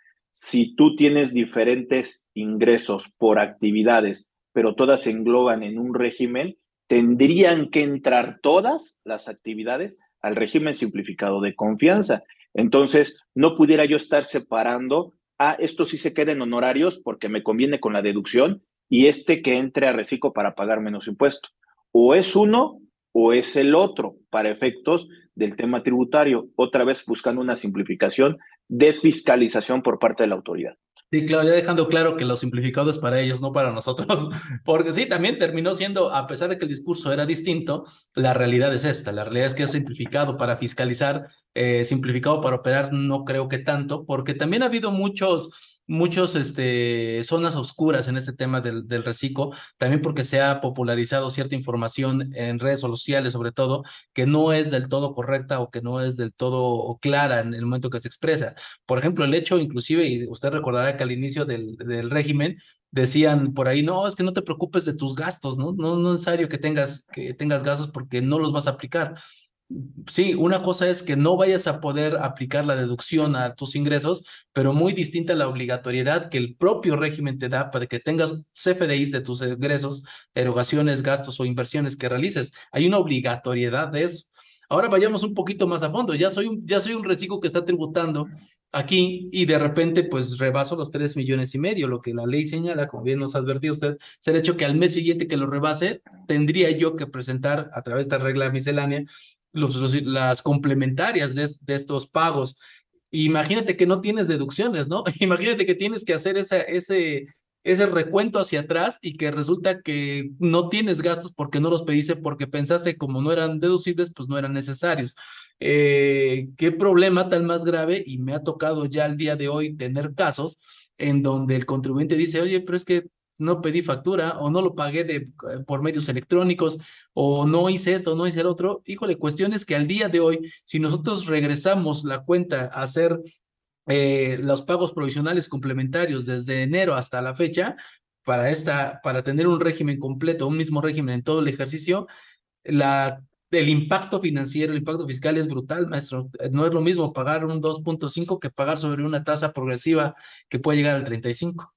si tú tienes diferentes ingresos por actividades, pero todas se engloban en un régimen, tendrían que entrar todas las actividades al régimen simplificado de confianza. Entonces, no pudiera yo estar separando, ah, esto sí se queda en honorarios porque me conviene con la deducción y este que entre a reciclo para pagar menos impuesto. O es uno o es el otro para efectos del tema tributario, otra vez buscando una simplificación de fiscalización por parte de la autoridad. Sí, claro, ya dejando claro que lo simplificado es para ellos, no para nosotros, [LAUGHS] porque sí, también terminó siendo, a pesar de que el discurso era distinto, la realidad es esta, la realidad es que es simplificado para fiscalizar, eh, simplificado para operar, no creo que tanto, porque también ha habido muchos muchos este, zonas oscuras en este tema del, del reciclo, también porque se ha popularizado cierta información en redes sociales, sobre todo, que no es del todo correcta o que no es del todo clara en el momento que se expresa. Por ejemplo, el hecho, inclusive, y usted recordará que al inicio del, del régimen decían por ahí, no, es que no te preocupes de tus gastos, ¿no? No, no es necesario que tengas, que tengas gastos porque no los vas a aplicar. Sí, una cosa es que no vayas a poder aplicar la deducción a tus ingresos, pero muy distinta la obligatoriedad que el propio régimen te da para que tengas CFDIs de tus ingresos, erogaciones, gastos o inversiones que realices. Hay una obligatoriedad de eso. Ahora vayamos un poquito más a fondo. Ya soy un, ya soy un reciclo que está tributando aquí y de repente pues rebaso los tres millones y medio, lo que la ley señala, como bien nos advertido usted, es el hecho que al mes siguiente que lo rebase, tendría yo que presentar a través de esta regla miscelánea las complementarias de, estos pagos. Imagínate que no tienes deducciones, ¿no? [LAUGHS] Imagínate que tienes que hacer ese, ese recuento hacia atrás y que resulta que no tienes gastos porque no los pediste porque pensaste como no eran deducibles, pues no eran necesarios. Eh, ¿Qué problema tan más grave? Y me ha tocado ya al día de hoy tener casos en donde el contribuyente dice, oye, pero es que no pedí factura o no lo pagué de, eh, por medios electrónicos o no hice esto, no hice el otro. Híjole, cuestiones que al día de hoy, si nosotros regresamos la cuenta a hacer eh, los pagos provisionales complementarios desde enero hasta la fecha, para, esta, para tener un régimen completo, un mismo régimen en todo el ejercicio, la, el impacto financiero, el impacto fiscal es brutal, maestro. No es lo mismo pagar un 2.5 que pagar sobre una tasa progresiva que puede llegar al 35.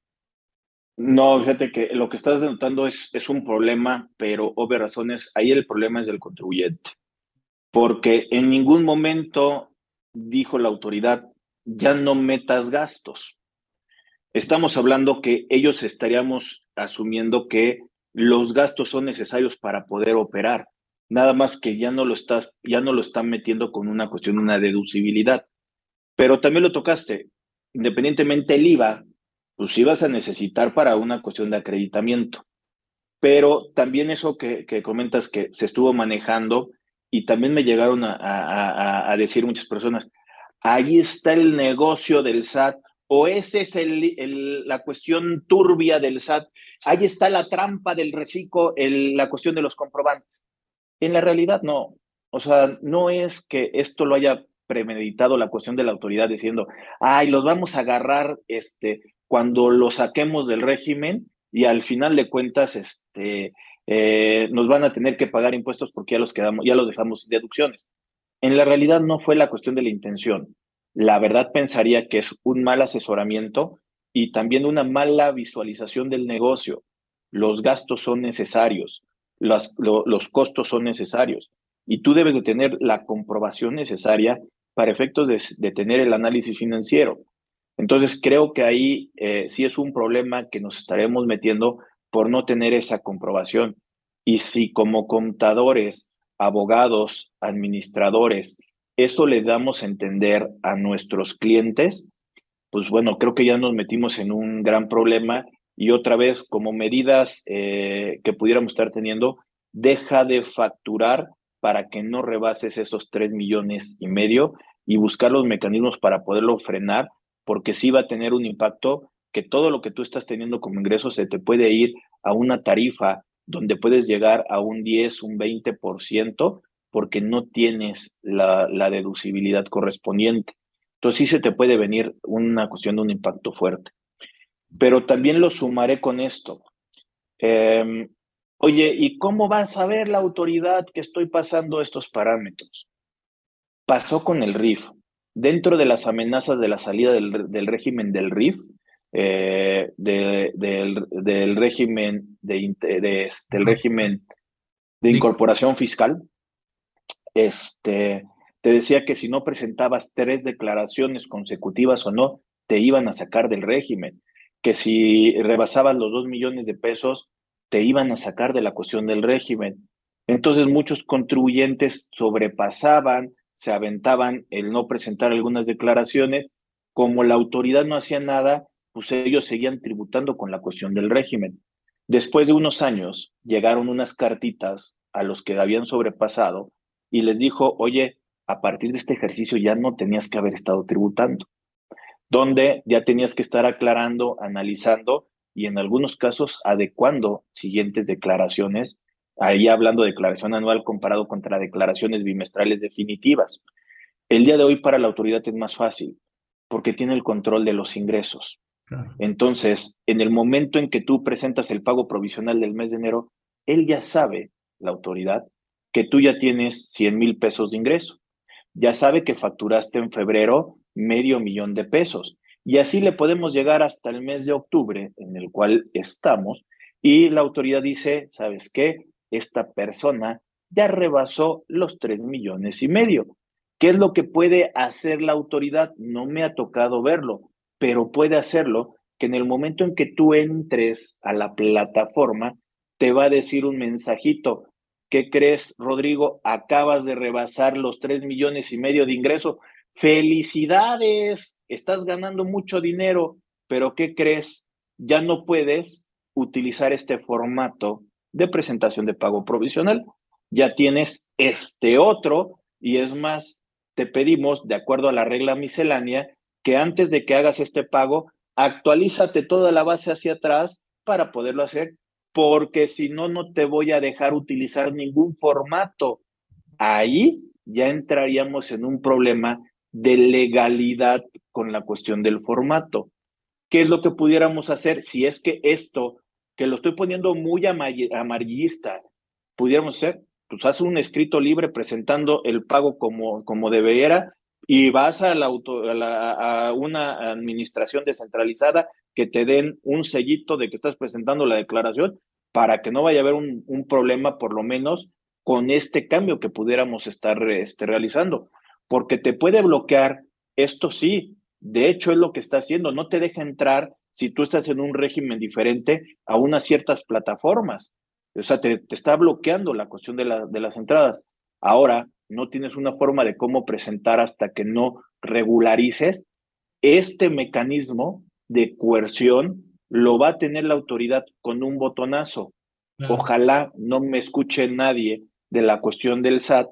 No, fíjate que lo que estás denotando es, es un problema, pero obvias razones, ahí el problema es del contribuyente, porque en ningún momento dijo la autoridad, ya no metas gastos. Estamos hablando que ellos estaríamos asumiendo que los gastos son necesarios para poder operar, nada más que ya no lo estás, ya no lo están metiendo con una cuestión, una deducibilidad. Pero también lo tocaste, independientemente el IVA pues sí vas a necesitar para una cuestión de acreditamiento. Pero también eso que, que comentas que se estuvo manejando y también me llegaron a, a, a decir muchas personas, ahí está el negocio del SAT. o esa es el, la cuestión turbia del SAT, ahí está la trampa del reciclo, la cuestión de los comprobantes. En la realidad no, o sea, no es que esto lo haya premeditado la cuestión de la autoridad diciendo, ay, los vamos a agarrar este, cuando lo saquemos del régimen y al final de cuentas este, eh, nos van a tener que pagar impuestos porque ya los, quedamos, ya los dejamos sin deducciones. En la realidad no fue la cuestión de la intención. La verdad pensaría que es un mal asesoramiento y también una mala visualización del negocio. Los gastos son necesarios, los, costos son necesarios y tú debes de tener la comprobación necesaria para efectos de, tener el análisis financiero. Entonces creo que ahí eh, sí es un problema que nos estaremos metiendo por no tener esa comprobación. Y si como contadores, abogados, administradores, eso le damos a entender a nuestros clientes, pues bueno, creo que ya nos metimos en un gran problema y otra vez como medidas eh, que pudiéramos estar teniendo, deja de facturar para que no rebases esos tres millones y medio y buscar los mecanismos para poderlo frenar, porque sí va a tener un impacto que todo lo que tú estás teniendo como ingreso se te puede ir a una tarifa donde puedes llegar a un 10, un 20%, porque no tienes la, deducibilidad correspondiente. Entonces sí se te puede venir una cuestión de un impacto fuerte. Pero también lo sumaré con esto. Eh, Oye, ¿y cómo va a saber la autoridad que estoy pasando estos parámetros? Pasó con el RIF. Dentro de las amenazas de la salida del, régimen del RIF, eh, del, régimen de, del régimen de incorporación fiscal, este, te decía que si no presentabas tres declaraciones consecutivas o no, te iban a sacar del régimen, que si rebasabas los dos millones de pesos, te iban a sacar de la cuestión del régimen. Entonces muchos contribuyentes sobrepasaban, se aventaban el no presentar algunas declaraciones. Como la autoridad no hacía nada, pues ellos seguían tributando con la cuestión del régimen. Después de unos años, llegaron unas cartitas a los que habían sobrepasado y les dijo, oye, a partir de este ejercicio ya no tenías que haber estado tributando, donde ya tenías que estar aclarando, analizando y en algunos casos adecuando siguientes declaraciones, ahí hablando de declaración anual comparado contra declaraciones bimestrales definitivas. El día de hoy para la autoridad es más fácil porque tiene el control de los ingresos. Entonces, en el momento en que tú presentas el pago provisional del mes de enero, él ya sabe, la autoridad, que tú ya tienes 100 mil pesos de ingreso. Ya sabe que facturaste en febrero medio millón de pesos. Y así le podemos llegar hasta el mes de octubre en el cual estamos y la autoridad dice, ¿sabes qué? Esta persona ya rebasó los tres millones y medio. ¿Qué es lo que puede hacer la autoridad? No me ha tocado verlo, pero puede hacerlo que en el momento en que tú entres a la plataforma, te va a decir un mensajito. ¿Qué crees, Rodrigo? Acabas de rebasar los tres millones y medio de ingreso. Felicidades, estás ganando mucho dinero, pero ¿qué crees? Ya no puedes utilizar este formato de presentación de pago provisional. Ya tienes este otro y es más, te pedimos, de acuerdo a la regla miscelánea, que antes de que hagas este pago, actualízate toda la base hacia atrás para poderlo hacer, porque si no, no te voy a dejar utilizar ningún formato. Ahí ya entraríamos en un problema de legalidad con la cuestión del formato. ¿Qué es lo que pudiéramos hacer si es que esto, que lo estoy poniendo muy amarillista, pudiéramos hacer? Pues haz un escrito libre presentando el pago como, como debiera y vas a, la auto, a, una administración descentralizada que te den un sellito de que estás presentando la declaración para que no vaya a haber un, un problema, por lo menos, con este cambio que pudiéramos estar este, realizando porque te puede bloquear, esto sí, de hecho es lo que está haciendo, no te deja entrar si tú estás en un régimen diferente a unas ciertas plataformas. O sea, te, está bloqueando la cuestión de, la, de las entradas. Ahora, no tienes una forma de cómo presentar hasta que no regularices. Este mecanismo de coerción lo va a tener la autoridad con un botonazo. Ojalá no me escuche nadie de la cuestión del SAT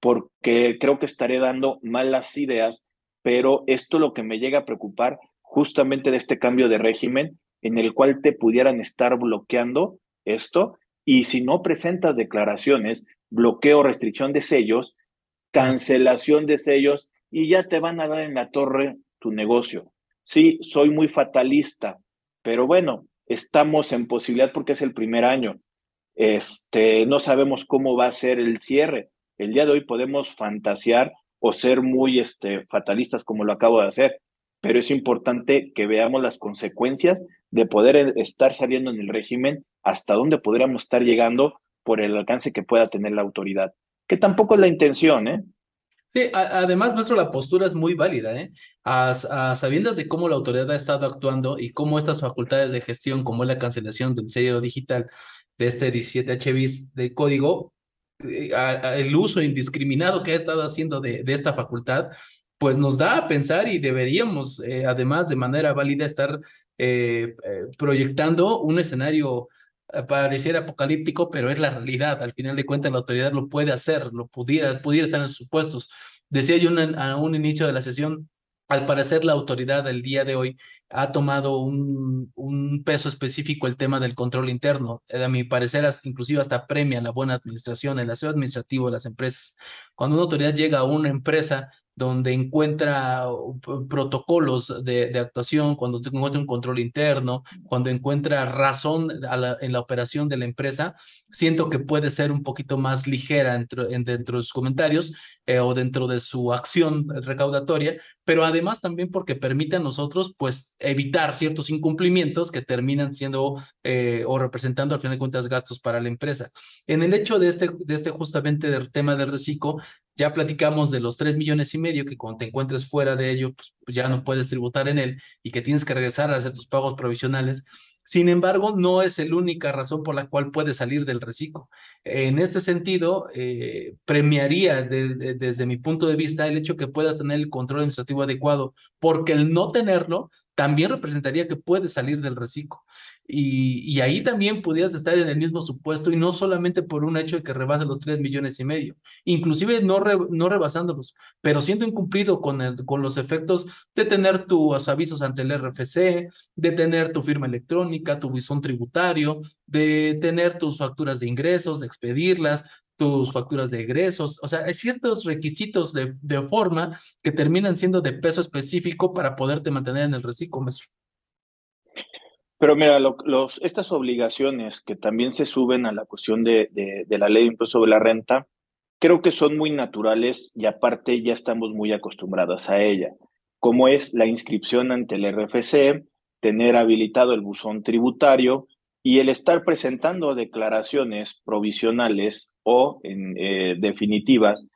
porque creo que estaré dando malas ideas, pero esto lo que me llega a preocupar justamente de este cambio de régimen en el cual te pudieran estar bloqueando esto y si no presentas declaraciones, bloqueo, restricción de sellos, cancelación de sellos y ya te van a dar en la torre tu negocio. Sí, soy muy fatalista, pero bueno, estamos en posibilidad porque es el primer año. Este, no sabemos cómo va a ser el cierre. El día de hoy podemos fantasear o ser muy este, fatalistas como lo acabo de hacer, pero es importante que veamos las consecuencias de poder estar saliendo en el régimen, hasta dónde podríamos estar llegando por el alcance que pueda tener la autoridad, que tampoco es la intención, ¿eh? Sí, además, maestro, la postura es muy válida, ¿eh? A, sabiendas de cómo la autoridad ha estado actuando y cómo estas facultades de gestión, como la cancelación del sello digital de este 17 HBIS de código, eh, el uso indiscriminado que ha estado haciendo de, de esta facultad, pues nos da a pensar y deberíamos, eh, además, de manera válida, estar eh, proyectando un escenario pareciera apocalíptico, pero es la realidad. Al final de cuentas, la autoridad lo puede hacer, lo pudiera, pudiera estar en sus puestos. Decía yo a un inicio de la sesión, al parecer la autoridad del día de hoy ha tomado un, un, peso específico el tema del control interno. A mi parecer, inclusive hasta premia la buena administración, el aseo administrativo de las empresas. Cuando una autoridad llega a una empresa donde encuentra protocolos de, de, actuación, cuando encuentra un control interno, cuando encuentra razón en la operación de la empresa, siento que puede ser un poquito más ligera dentro, dentro de sus comentarios eh, o dentro de su acción recaudatoria, pero además también porque permite a nosotros pues evitar ciertos incumplimientos que terminan siendo eh, o representando al final de cuentas gastos para la empresa. En el hecho de este, de este justamente del tema del reciclo, ya platicamos de los tres millones y medio que cuando te encuentres fuera de ello, pues, ya no puedes tributar en él y que tienes que regresar a hacer tus pagos provisionales. Sin embargo, no es la única razón por la cual puedes salir del reciclo. En este sentido, eh, premiaría desde mi punto de vista el hecho que puedas tener el control administrativo adecuado, porque el no tenerlo también representaría que puedes salir del reciclo. Y, y, ahí también pudieras estar en el mismo supuesto y no solamente por un hecho de que rebase los tres millones y medio, inclusive no, no rebasándolos, pero siendo incumplido con, el, con los efectos de tener tus avisos ante el RFC, de tener tu firma electrónica, tu visón tributario, de tener tus facturas de ingresos, de expedirlas, tus facturas de egresos, o sea, hay ciertos requisitos de, de forma que terminan siendo de peso específico para poderte mantener en el reciclo. Pero mira, los, estas obligaciones que también se suben a la cuestión de, de, de la ley de impuesto sobre la renta, creo que son muy naturales y aparte ya estamos muy acostumbradas a ella, como es la inscripción ante el RFC, tener habilitado el buzón tributario y el estar presentando declaraciones provisionales o en, eh, definitivas,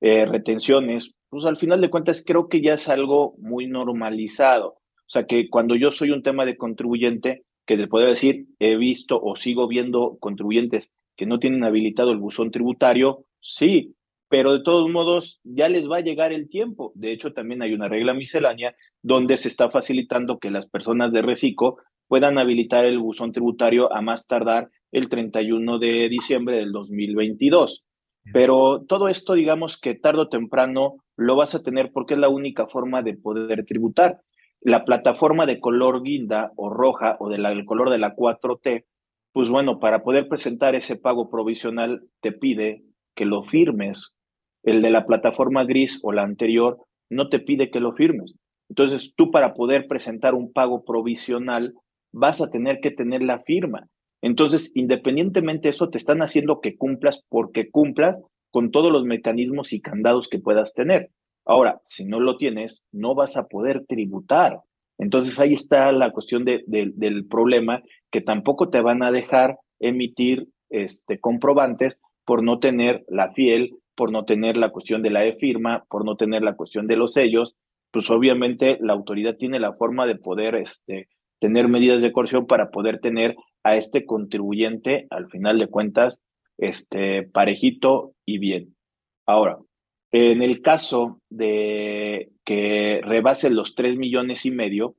eh, retenciones, pues al final de cuentas creo que ya es algo muy normalizado. O sea que cuando yo soy un tema de contribuyente, que te puedo decir, he visto o sigo viendo contribuyentes que no tienen habilitado el buzón tributario, sí, pero de todos modos ya les va a llegar el tiempo. De hecho, también hay una regla miscelánea donde se está facilitando que las personas de reciclo puedan habilitar el buzón tributario a más tardar el 31 de diciembre del 2022. Pero todo esto, digamos que tarde o temprano lo vas a tener porque es la única forma de poder tributar. La plataforma de color guinda o roja o del color de la 4T, pues bueno, para poder presentar ese pago provisional te pide que lo firmes. El de la plataforma gris o la anterior no te pide que lo firmes. Entonces, tú para poder presentar un pago provisional vas a tener que tener la firma. Entonces, independientemente de eso, te están haciendo que cumplas porque cumplas con todos los mecanismos y candados que puedas tener. Ahora, si no lo tienes, no vas a poder tributar. Entonces ahí está la cuestión de, del problema, que tampoco te van a dejar emitir este, comprobantes por no tener la fiel, por no tener la cuestión de la e-firma, por no tener la cuestión de los sellos. Pues obviamente la autoridad tiene la forma de poder este, tener medidas de coerción para poder tener a este contribuyente, al final de cuentas, este, parejito y bien. Ahora, en el caso de que rebase los tres millones y medio,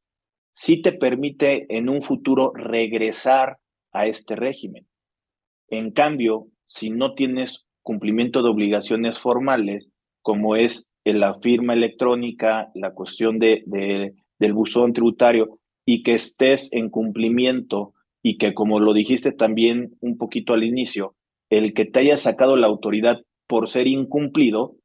sí te permite en un futuro regresar a este régimen. En cambio, si no tienes cumplimiento de obligaciones formales, como es la firma electrónica, la cuestión de del buzón tributario y que estés en cumplimiento y que como lo dijiste también un poquito al inicio, el que te haya sacado la autoridad por ser incumplido,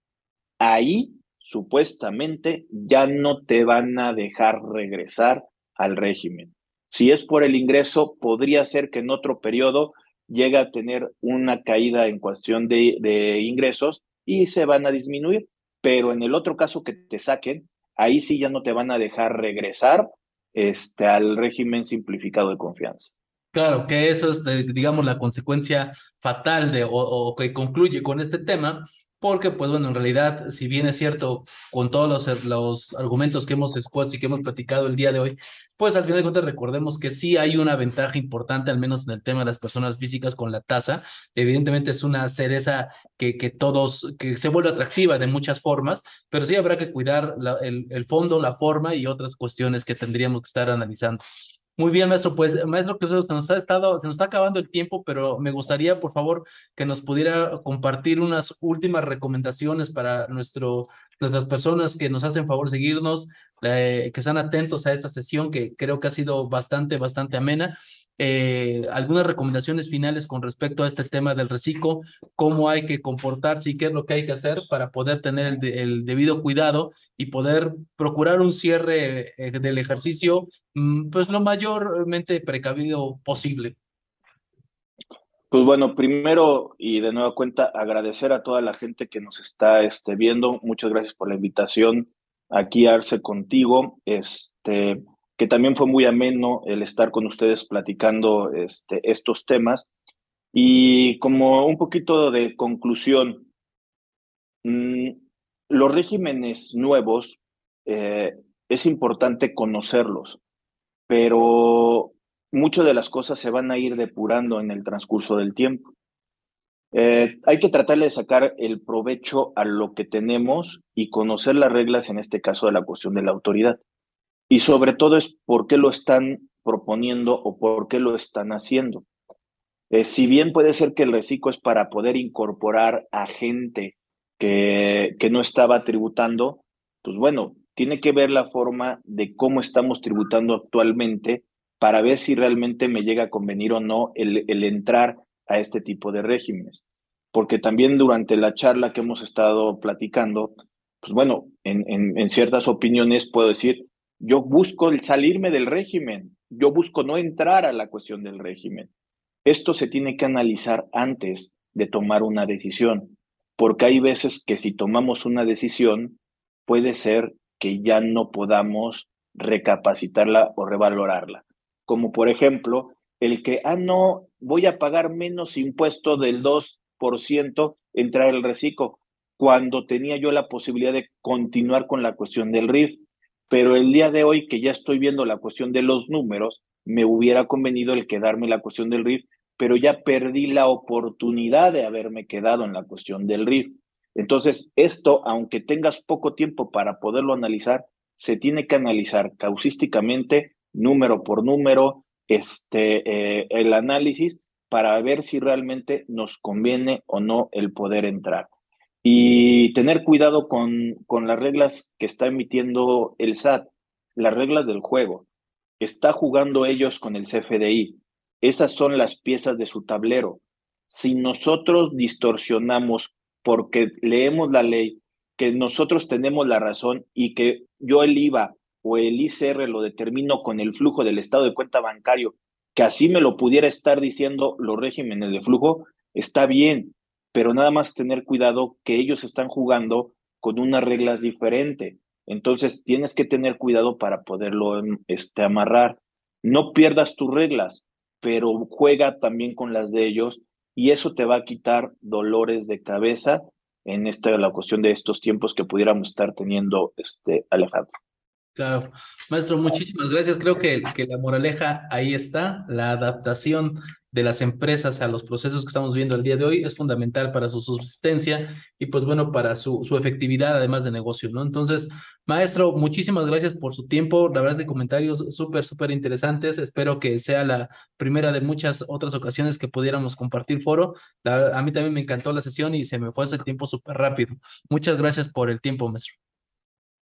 ahí supuestamente ya no te van a dejar regresar al régimen. Si es por el ingreso, podría ser que en otro periodo llegue a tener una caída en cuestión de, de ingresos y se van a disminuir, pero en el otro caso que te saquen, ahí sí ya no te van a dejar regresar este, al régimen simplificado de confianza. Claro, que eso es, digamos, la consecuencia fatal de, o, que concluye con este tema, porque, pues bueno, en realidad, si bien es cierto, con todos los, argumentos que hemos expuesto y que hemos platicado el día de hoy, pues al final de cuentas recordemos que sí hay una ventaja importante, al menos en el tema de las personas físicas con la tasa. Evidentemente es una cereza que, que todos, que se vuelve atractiva de muchas formas, pero sí habrá que cuidar el, el fondo, la forma y otras cuestiones que tendríamos que estar analizando. Muy bien, maestro. Pues, maestro, que se nos ha estado, se nos está acabando el tiempo, pero me gustaría, por favor, que nos pudiera compartir unas últimas recomendaciones para nuestro, nuestras personas que nos hacen favor de seguirnos, eh, que están atentos a esta sesión que creo que ha sido bastante, bastante amena eh, algunas recomendaciones finales con respecto a este tema del reciclo, cómo hay que comportarse y qué es lo que hay que hacer para poder tener el, el debido cuidado y poder procurar un cierre eh, del ejercicio mm, pues lo mayormente precavido posible. Pues bueno, primero y de nueva cuenta agradecer a toda la gente que nos está este, viendo. Muchas gracias por la invitación aquí a Arce contigo. Este, que también fue muy ameno el estar con ustedes platicando este, estos temas. Y como un poquito de conclusión, mm, los regímenes nuevos eh, es importante conocerlos, pero muchas de las cosas se van a ir depurando en el transcurso del tiempo. Eh, hay que tratar de sacar el provecho a lo que tenemos y conocer las reglas, en este caso de la cuestión de la autoridad y sobre todo es por qué lo están proponiendo o por qué lo están haciendo. Eh, si bien puede ser que el reciclo es para poder incorporar a gente que, que no estaba tributando, pues bueno, tiene que ver la forma de cómo estamos tributando actualmente para ver si realmente me llega a convenir o no el, entrar a este tipo de regímenes. Porque también durante la charla que hemos estado platicando, pues bueno, en, en, en ciertas opiniones puedo decir, yo busco el salirme del régimen, yo busco no entrar a la cuestión del régimen. Esto se tiene que analizar antes de tomar una decisión, porque hay veces que si tomamos una decisión, puede ser que ya no podamos recapacitarla o revalorarla. Como por ejemplo, el que, ah, no, voy a pagar menos impuesto del 2% entrar al reciclo, cuando tenía yo la posibilidad de continuar con la cuestión del RIF pero el día de hoy que ya estoy viendo la cuestión de los números, me hubiera convenido el quedarme la cuestión del RIF, pero ya perdí la oportunidad de haberme quedado en la cuestión del RIF. Entonces, esto, aunque tengas poco tiempo para poderlo analizar, se tiene que analizar causísticamente, número por número, este, eh, el análisis para ver si realmente nos conviene o no el poder entrar y tener cuidado con, con las reglas que está emitiendo el SAT, las reglas del juego. Está jugando ellos con el CFDI. Esas son las piezas de su tablero. Si nosotros distorsionamos porque leemos la ley, que nosotros tenemos la razón y que yo el IVA o el ICR lo determino con el flujo del estado de cuenta bancario, que así me lo pudiera estar diciendo los regímenes de flujo, está bien, pero nada más tener cuidado que ellos están jugando con unas reglas diferentes. Entonces tienes que tener cuidado para poderlo este, amarrar. No pierdas tus reglas, pero juega también con las de ellos y eso te va a quitar dolores de cabeza en esta la cuestión de estos tiempos que pudiéramos estar teniendo, este, Alejandro. Claro, maestro, muchísimas gracias. Creo que, que la moraleja ahí está, la adaptación de las empresas a los procesos que estamos viendo el día de hoy es fundamental para su subsistencia y pues bueno, para su, su efectividad además de negocio, ¿no? Entonces, maestro, muchísimas gracias por su tiempo, la verdad de comentarios súper, súper interesantes, espero que sea la primera de muchas otras ocasiones que pudiéramos compartir foro. a mí también me encantó la sesión y se me fue ese tiempo súper rápido. Muchas gracias por el tiempo, maestro.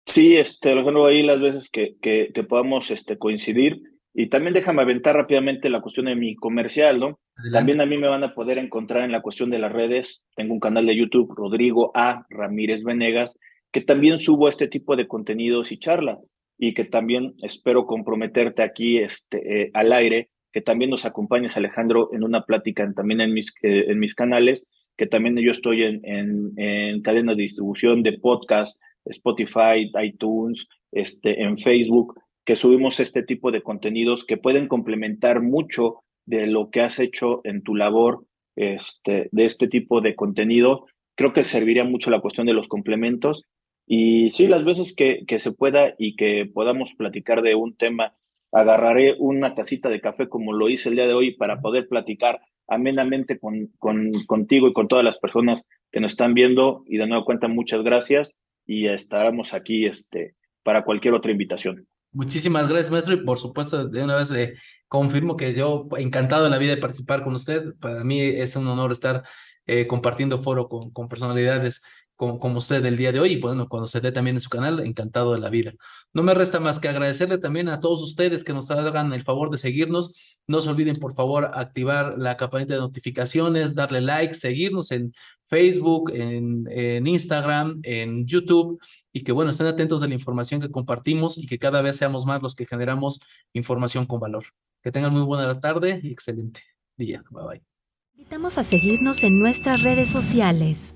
Sí, este, Alejandro, ahí las veces que, que, que, podamos este, coincidir. Y también déjame aventar rápidamente la cuestión de mi comercial, ¿no? También a mí me van a poder encontrar en la cuestión de las redes. Tengo un canal de YouTube, Rodrigo A. Ramírez Venegas, que también subo este tipo de contenidos y charlas y que también espero comprometerte aquí este, eh, al aire, que también nos acompañes, Alejandro, en una plática también en mis, eh, en mis canales, que también yo estoy en, en, en cadenas de distribución de podcast, Spotify, iTunes, este, en Facebook, que subimos este tipo de contenidos que pueden complementar mucho de lo que has hecho en tu labor este, de este tipo de contenido. Creo que serviría mucho la cuestión de los complementos y sí, las veces que, que se pueda y que podamos platicar de un tema, agarraré una tacita de café como lo hice el día de hoy para poder platicar amenamente con, con, contigo y con todas las personas que nos están viendo. Y de nuevo cuenta, muchas gracias y estaremos aquí este, para cualquier otra invitación. Muchísimas gracias, maestro. Y por supuesto, de una vez le confirmo que yo encantado en la vida de participar con usted. Para mí es un honor estar eh, compartiendo foro con, con personalidades como, como, usted el día de hoy y bueno, cuando se dé también en su canal, encantado de la vida. No me resta más que agradecerle también a todos ustedes que nos hagan el favor de seguirnos. No se olviden, por favor, activar la campanita de notificaciones, darle like, seguirnos en Facebook, en, Instagram, en YouTube y que bueno, estén atentos de la información que compartimos y que cada vez seamos más los que generamos información con valor. Que tengan muy buena tarde y excelente día. Bye bye. Invitamos a seguirnos en nuestras redes sociales.